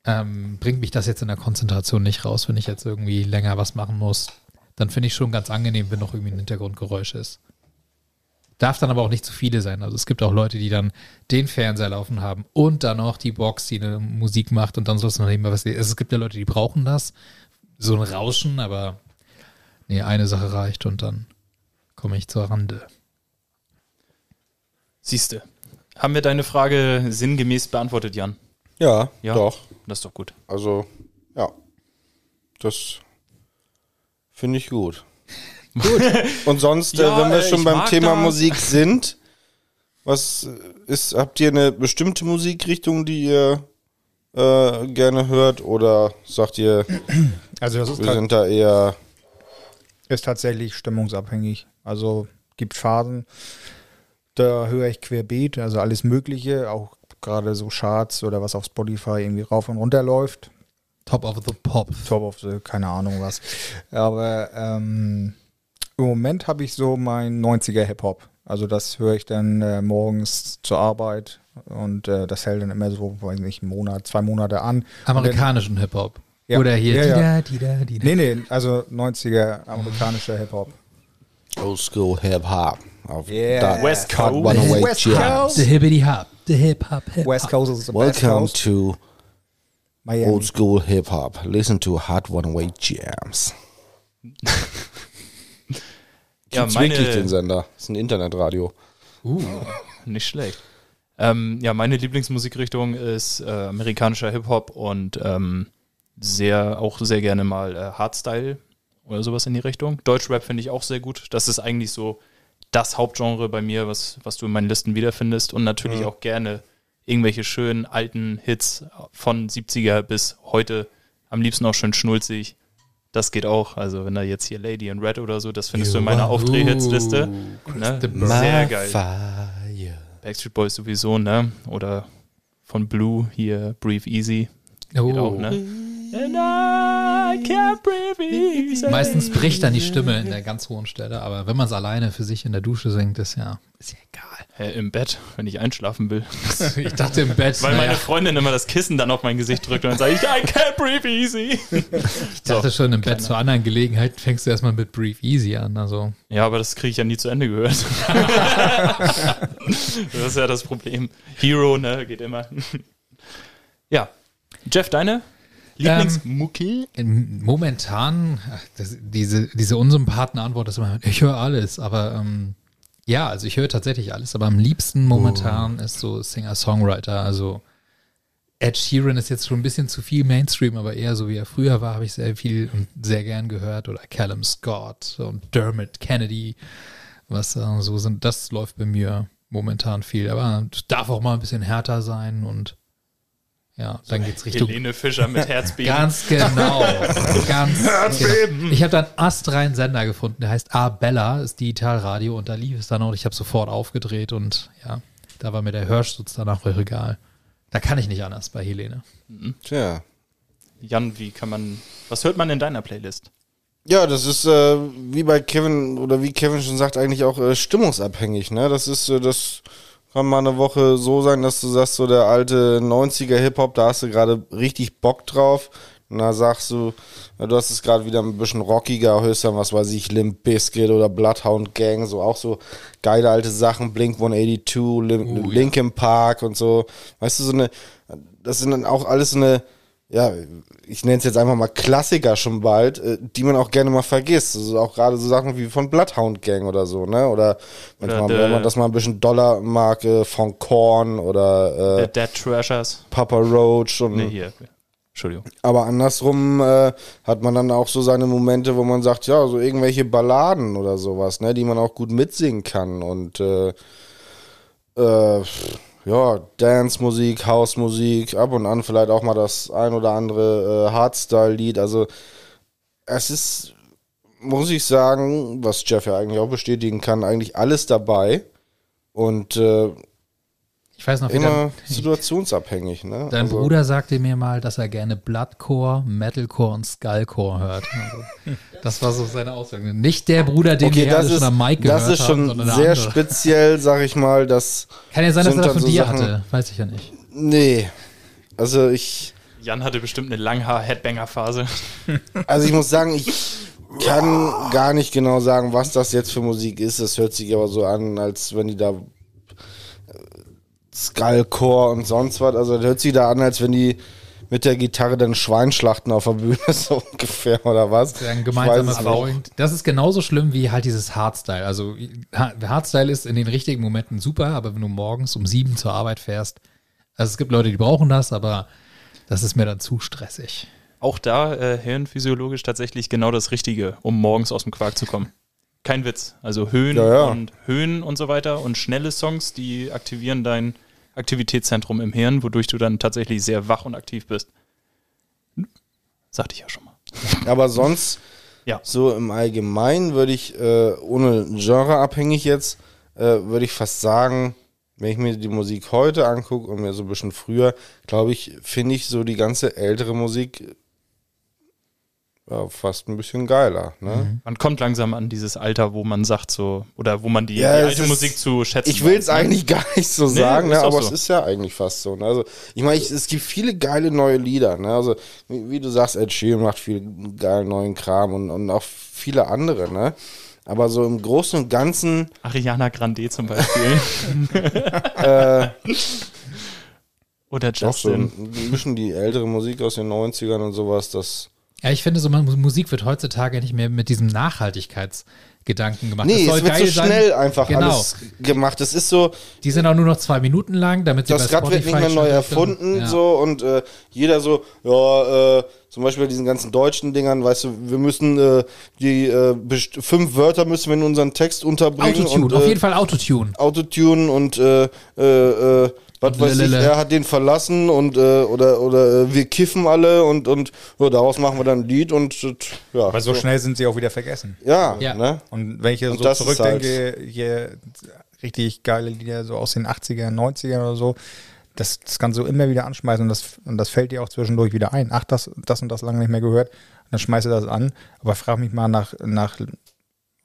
ähm, bringt mich das jetzt in der Konzentration nicht raus, wenn ich jetzt irgendwie länger was machen muss. Dann finde ich schon ganz angenehm, wenn noch irgendwie ein Hintergrundgeräusch ist. Darf dann aber auch nicht zu viele sein. Also es gibt auch Leute, die dann den Fernseher laufen haben und dann noch die Box, die eine Musik macht und dann soll es noch nebenbei was. Also es gibt ja Leute, die brauchen das. So ein Rauschen, aber nee, eine Sache reicht und dann komme ich zur Rande.
Siehste. Haben wir deine Frage sinngemäß beantwortet, Jan?
Ja,
Ja.
doch.
Das ist doch gut.
Also, ja. Das finde ich gut. Gut. <laughs> Und sonst,
Ja,
äh, wenn wir
äh,
schon beim Thema
das.
Musik sind, was ist, habt ihr eine bestimmte Musikrichtung, die ihr äh, gerne hört? Oder sagt ihr,
Also das ist,
wir sind da eher.
ist tatsächlich stimmungsabhängig. Also gibt Phasen, da höre ich querbeet, also alles Mögliche, auch gerade so Charts oder was auf Spotify irgendwie rauf und runter läuft.
Top of the Pop.
Top of the, keine Ahnung was. Aber ähm, im Moment habe ich so mein 90er Hip-Hop. Also das höre ich dann äh, morgens zur Arbeit und äh, das hält dann immer so, weiß nicht, einen Monat, zwei Monate an.
Amerikanischen Hip-Hop.
Ja.
Oder hier.
Ja, ja.
Dida, dida, dida.
Nee, nee, also 90er amerikanischer Hip-Hop.
Oldschool Hip-Hop. Auf
Yeah.
West Coast.
108
West
Jams.
The Hibbity Hop. The Hip Hop. Hip
West Coast is the best
Welcome
coast.
to
Miami.
Old School Hip Hop. Listen to Hot 108 Jams. <laughs>
Ja,
Gibt's wirklich den
meine,
Sender. Das ist ein Internetradio.
Uh.
nicht schlecht. Ähm, ja, meine Lieblingsmusikrichtung ist äh, amerikanischer Hip-Hop und ähm, sehr, auch sehr gerne mal äh, Hardstyle oder sowas in die Richtung. Deutschrap finde ich auch sehr gut. Das ist eigentlich so das Hauptgenre bei mir, was, was du in meinen Listen wiederfindest. Und natürlich auch gerne irgendwelche schönen alten Hits von 70er bis heute. Am liebsten auch schön schnulzig. Das geht auch. Also wenn da jetzt hier Lady in Red oder so, das findest du in meiner Aufdrehhitsliste. Ne?
the Bird.
Sehr geil.
Fire.
Backstreet Boys sowieso, ne? Oder von Blue hier Breathe Easy. Geht
Oh.
auch, ne? And I can't breathe easy.
Meistens bricht dann die Stimme in der ganz hohen Stelle, aber wenn man es alleine für sich in der Dusche singt, ist ja, ist ja egal.
Hä, Im Bett, wenn ich einschlafen will. <laughs>
Ich dachte im Bett,
Weil meine
naja,
Freundin immer das Kissen dann auf mein Gesicht drückt und dann sage ich, I can't breathe easy.
ich dachte schon im Bett zu anderen Gelegenheiten fängst du erstmal mit Breathe Easy an. Also
Ja, aber das kriege ich ja nie zu Ende gehört. <laughs> das ist ja das Problem. Hero, ne, geht immer. ja. Jeff, deine Lieblingsmucki?
in- momentan, das, diese, diese Unsympathen-Antwort ist immer, ich höre alles, aber ähm, ja, also ich höre tatsächlich alles, aber am liebsten momentan ist so Singer-Songwriter, also Ed Sheeran ist jetzt schon ein bisschen zu viel Mainstream, aber eher so wie er früher war, habe ich sehr viel und sehr gern gehört. Oder Callum Scott und Dermot Kennedy, was äh, so sind. Das läuft bei mir momentan viel. Aber darf auch mal ein bisschen härter sein und ja, dann geht's Richtung.
Helene Fischer mit <laughs> Herzbeben.
Ganz genau. <laughs> Ganz genau. Ich habe da einen astreinen Sender gefunden, der heißt A Bella, ist Digitalradio und da lief es dann auch. Ich habe sofort aufgedreht und ja. Da war mir der Hirschsitz danach auch egal. Da kann ich nicht anders bei Helene.
Tja.
Jan, wie kann man, was hört man in deiner Playlist?
Ja, das ist äh, wie bei Kevin oder wie Kevin schon sagt, eigentlich auch äh, stimmungsabhängig. Ne? Das ist, äh, das kann mal eine Woche so sein, dass du sagst, so der alte 90er Hip-Hop, da hast du gerade richtig Bock drauf. Und da sagst du, du hast es gerade wieder ein bisschen rockiger, hörst dann, was weiß ich, Limp Bizkit oder Bloodhound Gang, so auch so geile alte Sachen, Blink 182, Lim Linkin Park und so. Weißt du, so eine, das sind dann auch alles so eine, ja, ich nenne es jetzt einfach mal Klassiker schon bald, äh, die man auch gerne mal vergisst. Also auch gerade so Sachen wie von Bloodhound Gang oder so, ne? Oder manchmal,
der-
wenn man das mal ein bisschen Dollar mag, äh, von Korn oder
The
äh,
Dead Treasures.
Papa Roach und
Nee, hier. Entschuldigung.
aber andersrum äh, hat man dann auch so seine Momente, wo man sagt, ja, so irgendwelche Balladen oder sowas, ne, die man auch gut mitsingen kann und äh, äh, ja, Dance-Musik, House-Musik, ab und an vielleicht auch mal das ein oder andere äh, Hardstyle-Lied. Also es ist, muss ich sagen, was Jeff ja eigentlich auch bestätigen kann, eigentlich alles dabei und äh,
Ich weiß noch, wie
immer
dein,
situationsabhängig. Ne?
dein
Also-
Bruder sagte mir mal, dass er gerne Bloodcore, Metalcore und Skullcore hört. Also, das war so seine Aussage. Nicht der Bruder, den
Okay,
wir
das
alle
ist,
schon am Mike gehört
das ist
haben,
schon
der
sehr speziell, sag ich mal, dass.
Kann ja sein, dass er das von
so
dir
Sachen-
hatte. Weiß ich ja nicht.
Nee. Also ich,
Jan hatte bestimmt eine Langhaar-Headbanger-Phase. <laughs>
also ich muss sagen, ich kann gar nicht genau sagen, was das jetzt für Musik ist. Das hört sich aber so an, als wenn die da Skullcore und sonst was. Also das hört sich da an, als wenn die mit der Gitarre dann Schwein schlachten auf der Bühne, <laughs> so ungefähr, oder was?
Das ist ja ein gemeinsamer. Freund. Das ist genauso schlimm wie halt dieses Hardstyle. Also Ha- Hardstyle ist in den richtigen Momenten super, aber wenn du morgens um sieben zur Arbeit fährst, also es gibt Leute, die brauchen das, aber das ist mir dann zu stressig.
Auch da äh, hirnphysiologisch tatsächlich genau das Richtige, um morgens aus dem Quark zu kommen. Kein Witz. Also Höhen
Ja, ja.
und Höhen und so weiter und schnelle Songs, die aktivieren dein Aktivitätszentrum im Hirn, wodurch du dann tatsächlich sehr wach und aktiv bist. Sagte ich ja schon mal. <laughs>
Aber sonst,
Ja.
so im Allgemeinen würde ich, äh, ohne Genre abhängig jetzt, äh, würde ich fast sagen, wenn ich mir die Musik heute angucke und mir so ein bisschen früher, glaube ich, finde ich so die ganze ältere Musik ja, fast ein bisschen geiler. Ne?
Man kommt langsam an dieses Alter, wo man sagt so, oder wo man die,
Ja,
die alte
ist-
Musik zu schätzen
Ich will es
ne?
eigentlich <laughs> gar nicht so
Nee,
sagen, ne, aber
so.
es ist ja eigentlich fast so. Ne? Also, ich meine, ich- es gibt viele geile neue Lieder. Ne? Also, wie, wie du sagst, Ed Sheeran macht viel geilen neuen Kram und, und auch viele andere. Ne? Aber so im Großen und Ganzen
Ariana Grande zum Beispiel. <laughs>
äh,
oder
Doch so
Justin.
ein bisschen die ältere Musik aus den 90ern und sowas, das.
Ja, ich finde, so man- Musik wird heutzutage nicht mehr mit diesem Nachhaltigkeitsgedanken gemacht.
Nee,
Das
es wird so
sein.
schnell einfach
Genau.
alles gemacht. Es ist so,
Die sind auch nur noch zwei Minuten lang, damit sie
das Rad wird nicht mehr neu erfunden.
Ja.
so und äh, jeder so, ja, äh, zum Beispiel bei diesen ganzen deutschen Dingern, weißt du, wir müssen äh, die äh, fünf Wörter müssen wir in unseren Text unterbringen
Autotune,
und
auf
äh,
jeden Fall Autotune.
Autotune und äh, äh, äh, was weiß ich,
Lelele.
er hat den verlassen und äh, oder oder äh, wir kiffen alle und und ja, daraus machen wir dann ein Lied und äh, ja.
Aber so schnell sind sie auch wieder vergessen.
Ja,
Ja.
ne?
Und wenn ich hier
Und
so
das ist
zurückdenke, hier richtig geile Lieder so aus den 80ern, 90ern oder so, das, das kannst du immer wieder anschmeißen und das, und das fällt dir auch zwischendurch wieder ein. Ach, das, das und das lange nicht mehr gehört. Und dann schmeißt du das an. Aber frag mich mal nach, nach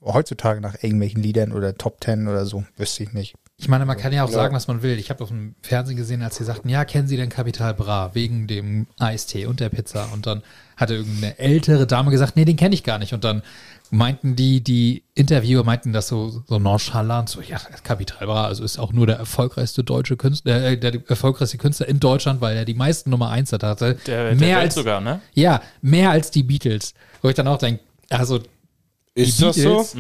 heutzutage nach irgendwelchen Liedern oder Top Ten oder so. Wüsste ich nicht.
Ich meine, man kann ja auch
Ja.
sagen, was man will. Ich habe auf dem Fernsehen gesehen, als sie sagten, ja, kennen Sie denn Capital Bra wegen dem Eistee und der Pizza? Und dann hatte irgendeine ältere Dame gesagt, nee, den kenne ich gar nicht. Und dann meinten die, die Interviewer meinten das so, so nonchalant, so, ja, Capital Bra, also ist auch nur der erfolgreichste deutsche Künstler, äh, der erfolgreichste Künstler in Deutschland, weil er die meisten Nummer eins hat, hatte.
Der, der
mehr
Welt
als,
sogar, ne?
ja, mehr als die Beatles. Wo ich dann auch denke, also,
Ist
die
das so?
Beatles,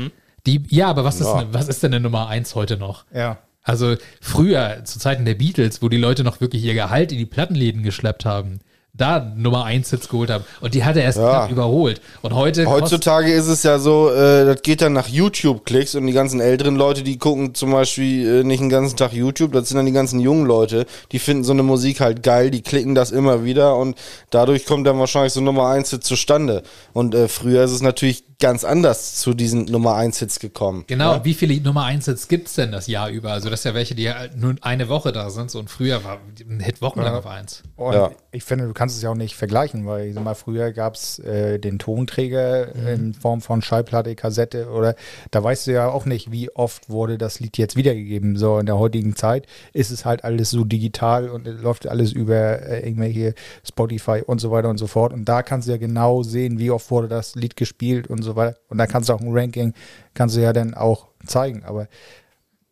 die, ja, aber was ist,
Ja.
ne, was ist denn eine Nummer eins heute noch?
Ja.
Also früher, zu Zeiten der Beatles, wo die Leute noch wirklich ihr Gehalt in die Plattenläden geschleppt haben, da Nummer 1 Hits geholt haben. Und die hat er erst
Ja.
knapp überholt. Und heute
Heutzutage ist es ja so, äh, das geht dann nach YouTube-Klicks und die ganzen älteren Leute, die gucken zum Beispiel äh, nicht den ganzen Tag YouTube, das sind dann die ganzen jungen Leute, die finden so eine Musik halt geil, die klicken das immer wieder und dadurch kommt dann wahrscheinlich so Nummer 1 Hit zustande. Und äh, früher ist es natürlich ganz anders zu diesen Nummer 1 Hits gekommen.
Genau,
Ja?
und wie viele Nummer 1 Hits gibt es denn das Jahr über? Also das ist ja welche, die halt nur eine Woche da sind. So und früher war ein Hit wochenlang auf 1.
Und
Ja.
Ich finde, du kannst es ja auch nicht vergleichen, weil ich sag mal, früher gab es äh, den Tonträger in Form von Schallplatte, Kassette oder da weißt du ja auch nicht, wie oft wurde das Lied jetzt wiedergegeben. So in der heutigen Zeit ist es halt alles so digital und es läuft alles über äh, irgendwelche Spotify und so weiter und so fort. Und da kannst du ja genau sehen, wie oft wurde das Lied gespielt und so weiter. Und da kannst du auch ein Ranking, kannst du ja dann auch zeigen. Aber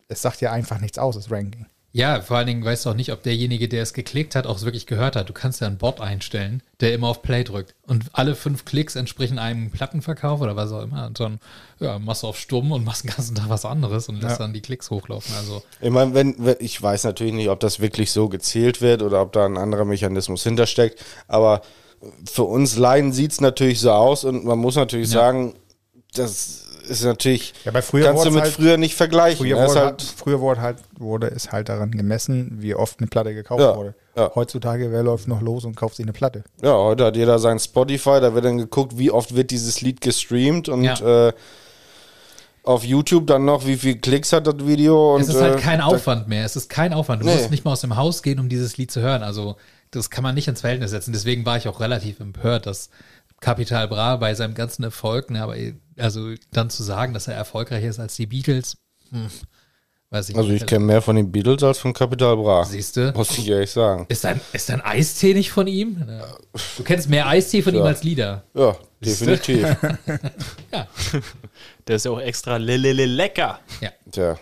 es sagt ja einfach nichts aus, das Ranking.
Ja, vor allen Dingen weißt du auch nicht, ob derjenige, der es geklickt hat, auch es wirklich gehört hat. Du kannst ja einen Bot einstellen, der immer auf Play drückt. Und alle fünf Klicks entsprechen einem Plattenverkauf oder was auch immer. Und dann ja, machst du auf Stumm und machst den ganzen Tag was anderes und lässt
Ja.
dann die Klicks hochlaufen. Also
Ich meine, wenn, wenn, ich weiß natürlich nicht, ob das wirklich so gezählt wird oder ob da ein anderer Mechanismus hintersteckt, aber für uns Laien sieht es natürlich so aus und man muss natürlich
Ja.
sagen, das ist natürlich,
Ja, bei früher
kannst du mit
halt-
früher nicht vergleichen.
Früher,
ist
wurde,
halt,
halt, früher wurde, halt, wurde es halt daran gemessen, wie oft eine Platte gekauft
Ja,
wurde.
ja.
Heutzutage, wer läuft noch los und kauft sich eine Platte?
ja, heute hat jeder sein Spotify, da wird dann geguckt, wie oft wird dieses Lied gestreamt und
Ja.
äh, auf YouTube dann noch, wie viel Klicks hat das Video. Und,
es ist halt
äh,
kein
da-
Aufwand mehr. Es ist kein Aufwand. Du
Nee.
musst nicht mal aus dem Haus gehen, um dieses Lied zu hören. Also das kann man nicht ins Verhältnis setzen. Deswegen war ich auch relativ empört, dass Capital Bra bei seinem ganzen Erfolg, ne, aber also dann zu sagen, dass er erfolgreicher ist als die Beatles, hm, weiß ich
Also
nicht.
ich kenne mehr von den Beatles als von Capital Bra.
Siehst du?
Muss ich ehrlich sagen.
Ist ein, ist ein Eistee nicht von ihm? Du kennst mehr Eistee von ihm als Lieder.
Ja, definitiv. <laughs>
Ja.
Der ist ja auch extra lecker.
ja.
Tja.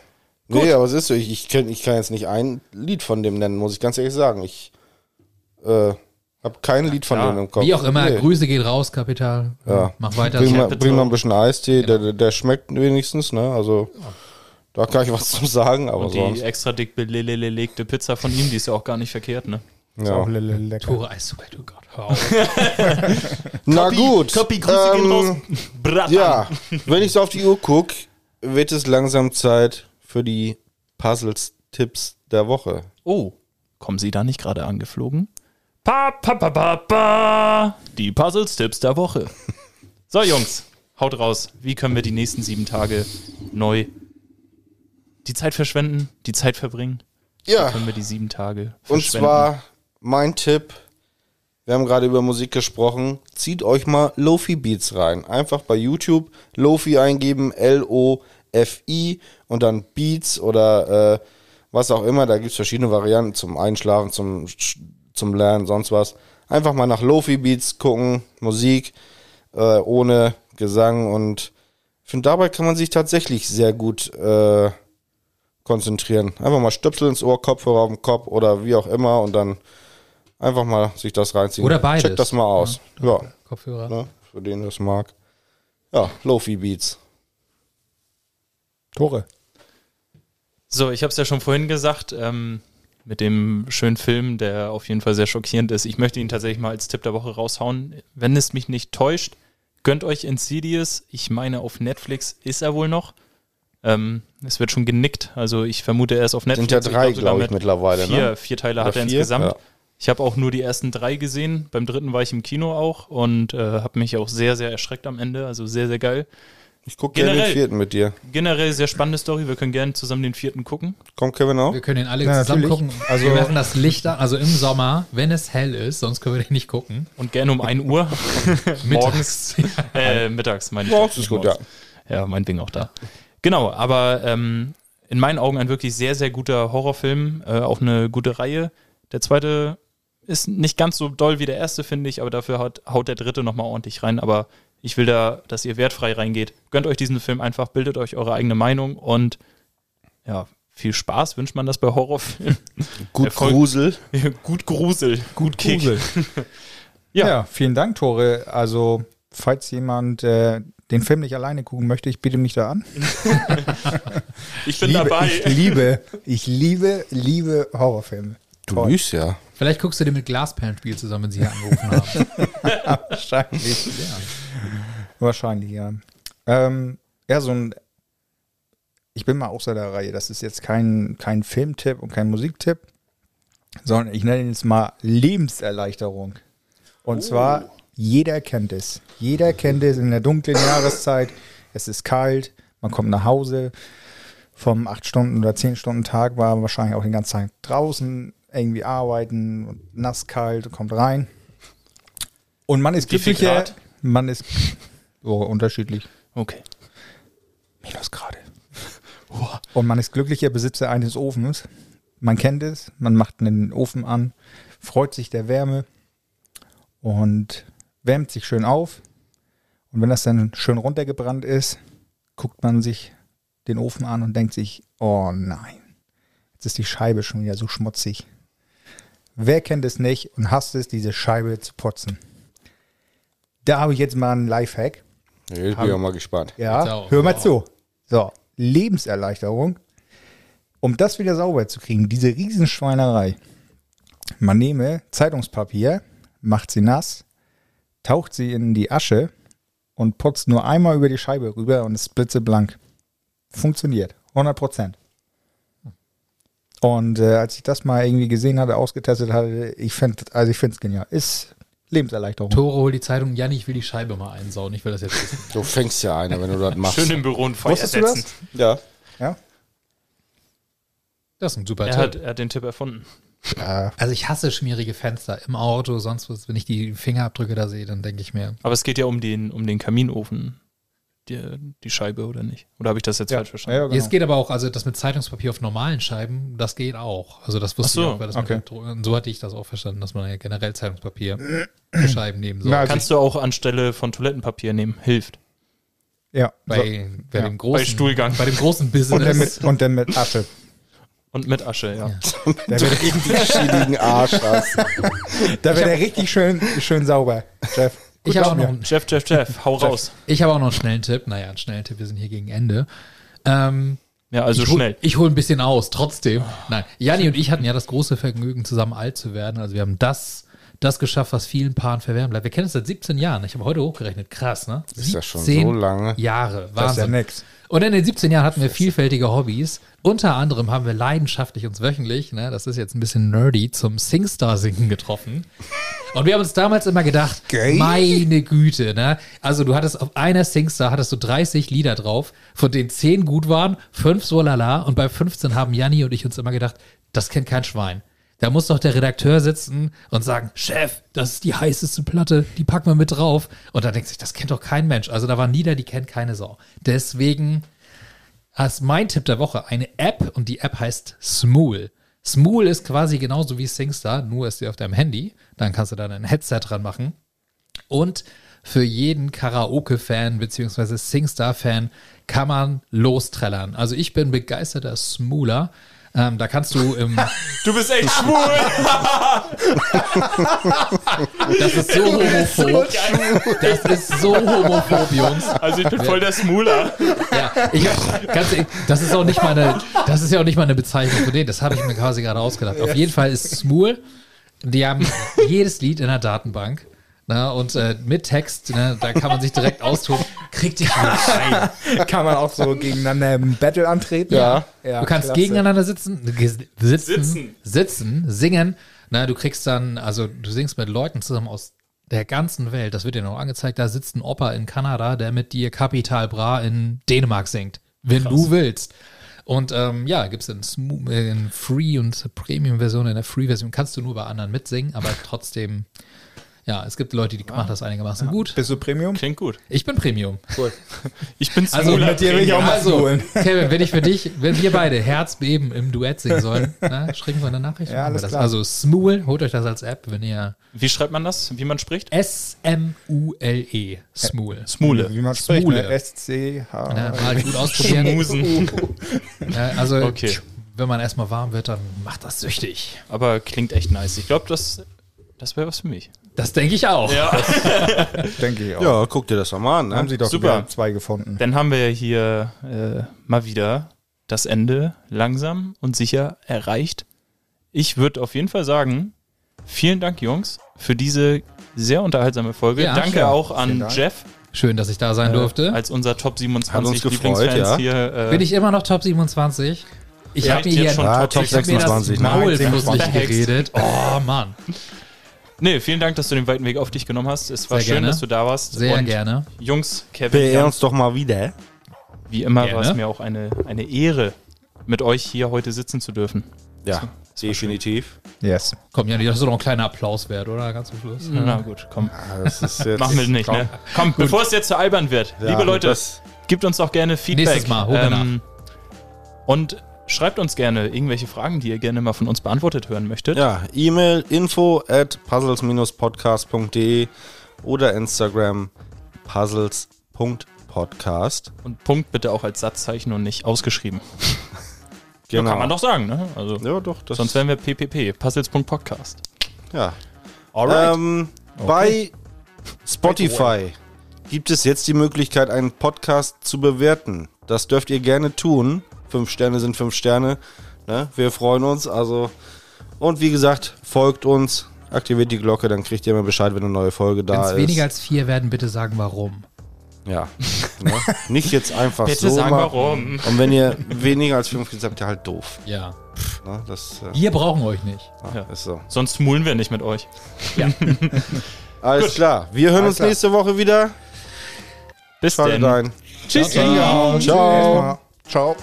Nee, aber es ist so, ich, ich, kenn, ich kann jetzt nicht ein Lied von dem nennen, muss ich ganz ehrlich sagen. Ich äh, habe kein Lied von
klar.
dem im Kopf.
Wie auch immer,
Nee.
Grüße geht raus, Kapital.
Ja.
Mach weiter.
Bring, mal, bring mal ein bisschen Eistee,
Genau.
der, der schmeckt wenigstens, ne? Also da kann ich was zu sagen, aber
Und die
sonst.
extra dick belegte Pizza von ihm, die ist ja auch gar nicht verkehrt, ne?
Ist auch
Ja.
le- le- lecker.
Tore Eiszucker, du Gott, hör auf. <laughs>
Na gut.
Copy, Grüße gehen
ähm,
raus. Bratan.
Ja, wenn ich so auf die Uhr gucke, wird es langsam Zeit für die Puzzles-Tipps der Woche.
Oh, kommen Sie da nicht gerade angeflogen? Pa, pa, pa, pa, pa. Die Puzzles-Tipps der Woche. So, Jungs, haut raus. Wie können wir die nächsten sieben Tage neu die Zeit verschwenden, die Zeit verbringen?
Ja.
Wie können wir die sieben Tage
Und
verschwenden?
zwar mein Tipp, wir haben gerade über Musik gesprochen, zieht euch mal Lofi Beats rein. Einfach bei YouTube Lofi eingeben, L-O-F-I und dann Beats oder äh, was auch immer. Da gibt es verschiedene Varianten zum Einschlafen, zum, zum Lernen, sonst was. Einfach mal nach Lofi Beats gucken, Musik äh, ohne Gesang und ich finde, dabei kann man sich tatsächlich sehr gut äh, konzentrieren. Einfach mal Stöpsel ins Ohr, Kopfhörer auf dem Kopf oder wie auch immer und dann einfach mal sich das reinziehen.
Oder beides.
Check das mal aus. Ja,
Kopfhörer.
ne, für den das mag. Ja, Lofi Beats.
Tore.
So, ich habe es ja schon vorhin gesagt, ähm, mit dem schönen Film, der auf jeden Fall sehr schockierend ist. Ich möchte ihn tatsächlich mal als Tipp der Woche raushauen. Wenn es mich nicht täuscht, gönnt euch Insidious. Ich meine, auf Netflix ist er wohl noch. Ähm, es wird schon genickt. Also ich vermute, er ist auf Netflix.
Sind ja
Ich
drei,
glaub
glaube ich,
mit
mittlerweile.
Vier,
Ne?
vier Teile
Oder
hat er
vier?
insgesamt.
Ja.
Ich habe auch nur die ersten drei gesehen. Beim dritten war ich im Kino auch und äh, habe mich auch sehr, sehr erschreckt am Ende. Also sehr, sehr geil.
Ich gucke gerne den vierten mit dir.
Generell sehr spannende Story. Wir können gerne zusammen den vierten gucken.
Kommt Kevin auch?
Wir können den alle
Ja,
zusammen
natürlich.
gucken.
Also-
wir machen das Licht an, also im Sommer, wenn es hell ist, sonst können wir den nicht gucken.
Und gerne um 1 Uhr. <laughs> Morgens. <laughs> äh, mittags, meine ich.
Morgens ist gut, ja.
Ja, meinetwegen auch da. Genau, aber ähm, in meinen Augen ein wirklich sehr, sehr guter Horrorfilm. Äh, auch eine gute Reihe. Der zweite ist nicht ganz so doll wie der erste, finde ich, aber dafür haut, haut der dritte nochmal ordentlich rein. Aber ich will da, dass ihr wertfrei reingeht. Gönnt euch diesen Film einfach, bildet euch eure eigene Meinung und ja, viel Spaß wünscht man das bei Horrorfilmen. <laughs>
Gut
Erfolg-
Grusel. <laughs>
gut Grusel, gut Kick. <laughs>
Grusel.
Ja.
Ja. vielen Dank, Tore. Also, falls jemand äh, den Film nicht alleine gucken möchte, ich biete mich da an.
Ich bin
liebe,
dabei.
Ich liebe, ich liebe, liebe Horrorfilme.
Du
Toll.
lügst ja.
Vielleicht guckst du dir mit Glasperlenspiel zusammen, wenn sie hier angerufen haben.
Wahrscheinlich. <laughs> Wahrscheinlich, ja. Ähm, ja, so ein. Ich bin mal außer der Reihe. Das ist jetzt kein, kein Filmtipp und kein Musiktipp, sondern ich nenne ihn jetzt mal Lebenserleichterung. Und zwar, jeder kennt es. Jeder kennt es in der dunklen Jahreszeit. Es ist kalt, man kommt nach Hause. Vom 8 Stunden oder 10 Stunden Tag war wahrscheinlich auch den ganzen Tag draußen, irgendwie arbeiten und nass kalt, kommt rein. Und man ist glücklicher. Man ist <laughs> oh, unterschiedlich.
Okay.
Minusgrade. <laughs> Und man ist glücklicher Besitzer eines Ofens. Man kennt es, man macht einen Ofen an, freut sich der Wärme und wärmt sich schön auf. Und wenn das dann schön runtergebrannt ist, guckt man sich den Ofen an und denkt sich, oh nein, jetzt ist die Scheibe schon wieder so schmutzig. Wer kennt es nicht und hasst es, diese Scheibe zu putzen? Da habe ich jetzt mal einen Lifehack.
Jetzt bin ich auch mal gespannt.
Ja, hör mal zu. So, Lebenserleichterung. Um das wieder sauber zu kriegen, diese Riesenschweinerei. Man nehme Zeitungspapier, macht sie nass, taucht sie in die Asche und putzt nur einmal über die Scheibe rüber und es ist blitzeblank. Funktioniert. 100 Prozent. Und äh, als ich das mal irgendwie gesehen hatte, ausgetestet hatte, ich finde also ich finde es genial. Ist Lebenserleichterung.
Tore, hol die Zeitung. Janni, ich will die Scheibe mal einsauen. Ich will das jetzt wissen.
Du fängst ja einer, wenn du das machst.
Schön im Büro ein Feuer
Wusstest du das?
setzen.
Ja.
Ja?
Das ist ein super
Er
Tipp.
hat, er hat den Tipp erfunden.
Ja.
Also ich hasse schmierige Fenster im Auto, sonst was. Wenn ich die Fingerabdrücke da sehe, dann denke ich mir,
Aber es geht ja um den, um den Kaminofen. Die, die Scheibe oder nicht? Oder habe ich das jetzt
Ja.
falsch verstanden?
Ja, genau.
Es geht aber auch, also das mit Zeitungspapier auf normalen Scheiben, das geht auch. Also das wusste
so,
ich auch, weil das
okay.
mit so hatte ich das auch verstanden, dass man ja generell Zeitungspapier <clears throat> für Scheiben nehmen soll.
Na, also
Kannst du auch anstelle von Toilettenpapier nehmen. Hilft.
Ja.
bei, bei
Ja.
dem großen
Bei Stuhlgang.
bei dem großen
Und dann,
Business.
mit, und dann mit Asche.
Und mit Asche, ja. <laughs>
Da wird, <laughs>
Richtig schiedigen Arsch <laughs>
da wird er richtig schön, schön sauber. Jeff.
Ich habe auch noch, einen-
Jeff, Jeff, Jeff, hau raus.
ich habe auch noch einen schnellen Tipp. Naja, einen schnellen Tipp. Wir sind hier gegen Ende. Ähm,
Ja, also
ich hol,
schnell.
Ich hole ein bisschen aus, trotzdem. Nein, Janni und ich hatten ja das große Vergnügen, zusammen alt zu werden. Also wir haben das, das geschafft, was vielen Paaren verwehren bleibt. Wir kennen es seit 17 Jahren. Ich habe heute hochgerechnet. Krass, ne?
Ist ja schon
17
so lange.
Jahre.
Das ist ja
Wahnsinn.
nix.
Und in den 17 Jahren hatten wir vielfältige Hobbys. Unter anderem haben wir leidenschaftlich uns wöchentlich, ne, das ist jetzt ein bisschen nerdy, zum Singstar-Singen getroffen. Und wir haben uns damals immer gedacht,
Geil.
meine Güte, ne? Also du hattest auf einer Singstar hattest du 30 Lieder drauf, von denen 10 gut waren, 5 so lala und bei 15 haben Janni und ich uns immer gedacht, das kennt kein Schwein. Da muss doch der Redakteur sitzen und sagen, Chef, das ist die heißeste Platte, die packen wir mit drauf. Und da denkt sich, das kennt doch kein Mensch. Also da waren Lieder, die kennt keine Sau. Deswegen ist mein Tipp der Woche eine App und die App heißt Smool. Smool ist quasi genauso wie SingStar, nur ist sie auf deinem Handy. Dann kannst du da ein Headset dran machen. Und für jeden Karaoke-Fan bzw. Singstar-Fan kann man lostrellern. Also ich bin begeisterter Smooler. Ähm, da kannst du im. <laughs>
Du bist echt schwul! <laughs>
Das ist so homophob. Das ist so homophob, Jungs.
Also ich bin voll der Smuler.
Ja, ich, ganz ehrlich, das ist auch nicht meine, das ist ja auch nicht meine Bezeichnung für den. Das habe ich mir quasi gerade ausgedacht. Auf jeden Fall ist Smool. Die haben jedes Lied in der Datenbank. Na, und äh, mit Text, ne, da kann man sich direkt <laughs> austoben. Krieg dich nicht rein. <laughs>
Kann man auch so gegeneinander im Battle antreten?
Ja.
ja
du kannst
klasse.
gegeneinander sitzen, sitzen,
Sitzen.
sitzen, singen. Na, du kriegst dann, also du singst mit Leuten zusammen aus der ganzen Welt. Das wird dir noch angezeigt. Da sitzt ein Opa in Kanada, der mit dir Capital Bra in Dänemark singt. Wenn du willst. Und ähm, ja, gibt es in, in Free- und Premium-Version. In der Free-Version kannst du nur bei anderen mitsingen, aber trotzdem, ja, es gibt Leute, die machen das einigermaßen gut.
Bist du Premium?
Klingt gut.
Ich bin Premium. <laughs>
Ich bin
Also
Smuler.
mit dir will ich auch mal
Also. Kevin, wenn ich für dich, <laughs> wenn wir beide Herzbeben im Duett singen sollen, <laughs> na, schreiben wir eine Nachricht.
Ja, alles
das.
klar.
Also Smool, holt euch das als App, wenn ihr
Wie schreibt man das? Wie man spricht?
S-M-U-L-E, Smule.
Smule.
Wie man spricht,
Smule.
ne? S-C-H.
Ja, mal gut ausprobieren.
Schmusen.
Ja, also,
Okay.
wenn man erstmal warm wird, dann macht das süchtig.
Aber klingt echt nice. Ich glaube, das, das wäre was für mich.
Das denke ich auch.
Ja. <laughs>
Denke ich auch.
Ja, guck dir das doch mal an. Ne?
Haben sie doch
Super.
zwei gefunden.
Dann haben wir ja hier äh, mal wieder das Ende langsam und sicher erreicht. Ich würde auf jeden Fall sagen, vielen Dank, Jungs, für diese sehr unterhaltsame Folge.
Ja,
Danke
ja.
auch an
Dank.
Jeff
Schön, dass ich da sein durfte.
als unser Top
Hat
27
uns gefreut,
Lieblingsfans
ja.
hier. Äh,
Bin ich immer noch Top 27? Ich
Ja,
habe mir hier
schon
Ah,
Top
Top
ich hab mir das
26, ne?
Maul
26
fusselig
verhext.
geredet. Oh Mann,
Nee, vielen Dank, dass du den weiten Weg auf dich genommen hast. Es war
Sehr
schön,
gerne.
dass du da warst.
sehr
Und
gerne.
Jungs, Kevin,
Beehr
Jan,
uns doch mal wieder.
wie immer war
Gerne.
es mir auch eine, eine Ehre, mit euch hier heute sitzen zu dürfen.
Ja, definitiv.
Yes.
Komm, ja, das ist doch noch ein kleiner Applaus wert, oder? Ganz zum Schluss.
Na gut, komm.
Ah, jetzt
Machen wir nicht, ne? Komm, bevor es jetzt zu albern wird.
Ja,
Liebe Leute,
das-
gebt uns doch gerne Feedback.
Nächstes Mal, holen wir
Und schreibt uns gerne irgendwelche Fragen, die ihr gerne mal von uns beantwortet hören möchtet.
Ja, E-Mail info at puzzles-podcast.de oder Instagram puzzles.podcast.
Und Punkt bitte auch als Satzzeichen und nicht ausgeschrieben. <laughs>
Genau.
Ja, kann man doch sagen, ne? Also,
Ja, doch. Das,
sonst wären wir PPP, Puzzles.podcast.
ja.
Alright.
Ähm, Bei Spotify gibt es jetzt die Möglichkeit, einen Podcast zu bewerten. Das dürft ihr gerne tun. Fünf Sterne sind fünf Sterne. Ne? Wir freuen uns. Also und wie gesagt, folgt uns, aktiviert die Glocke, dann kriegt ihr immer Bescheid, wenn eine neue Folge
Wenn
da
es
ist.
weniger als vier werden, bitte sagen, warum.
ja. ne? Nicht jetzt einfach <laughs>
Bitte
so.
sagen,
machen.
warum.
Und wenn ihr weniger als fünf kriegt, seid ihr halt doof.
Ja.
Ne? Das äh,
Wir brauchen euch nicht.
Ja.
ist so.
Sonst mulen wir nicht mit euch. <laughs>
Alles klar. Wir hören
Alles
uns
klar.
nächste Woche wieder.
Bis dann. Tschüss.
Ciao.
Ciao.
Ciao.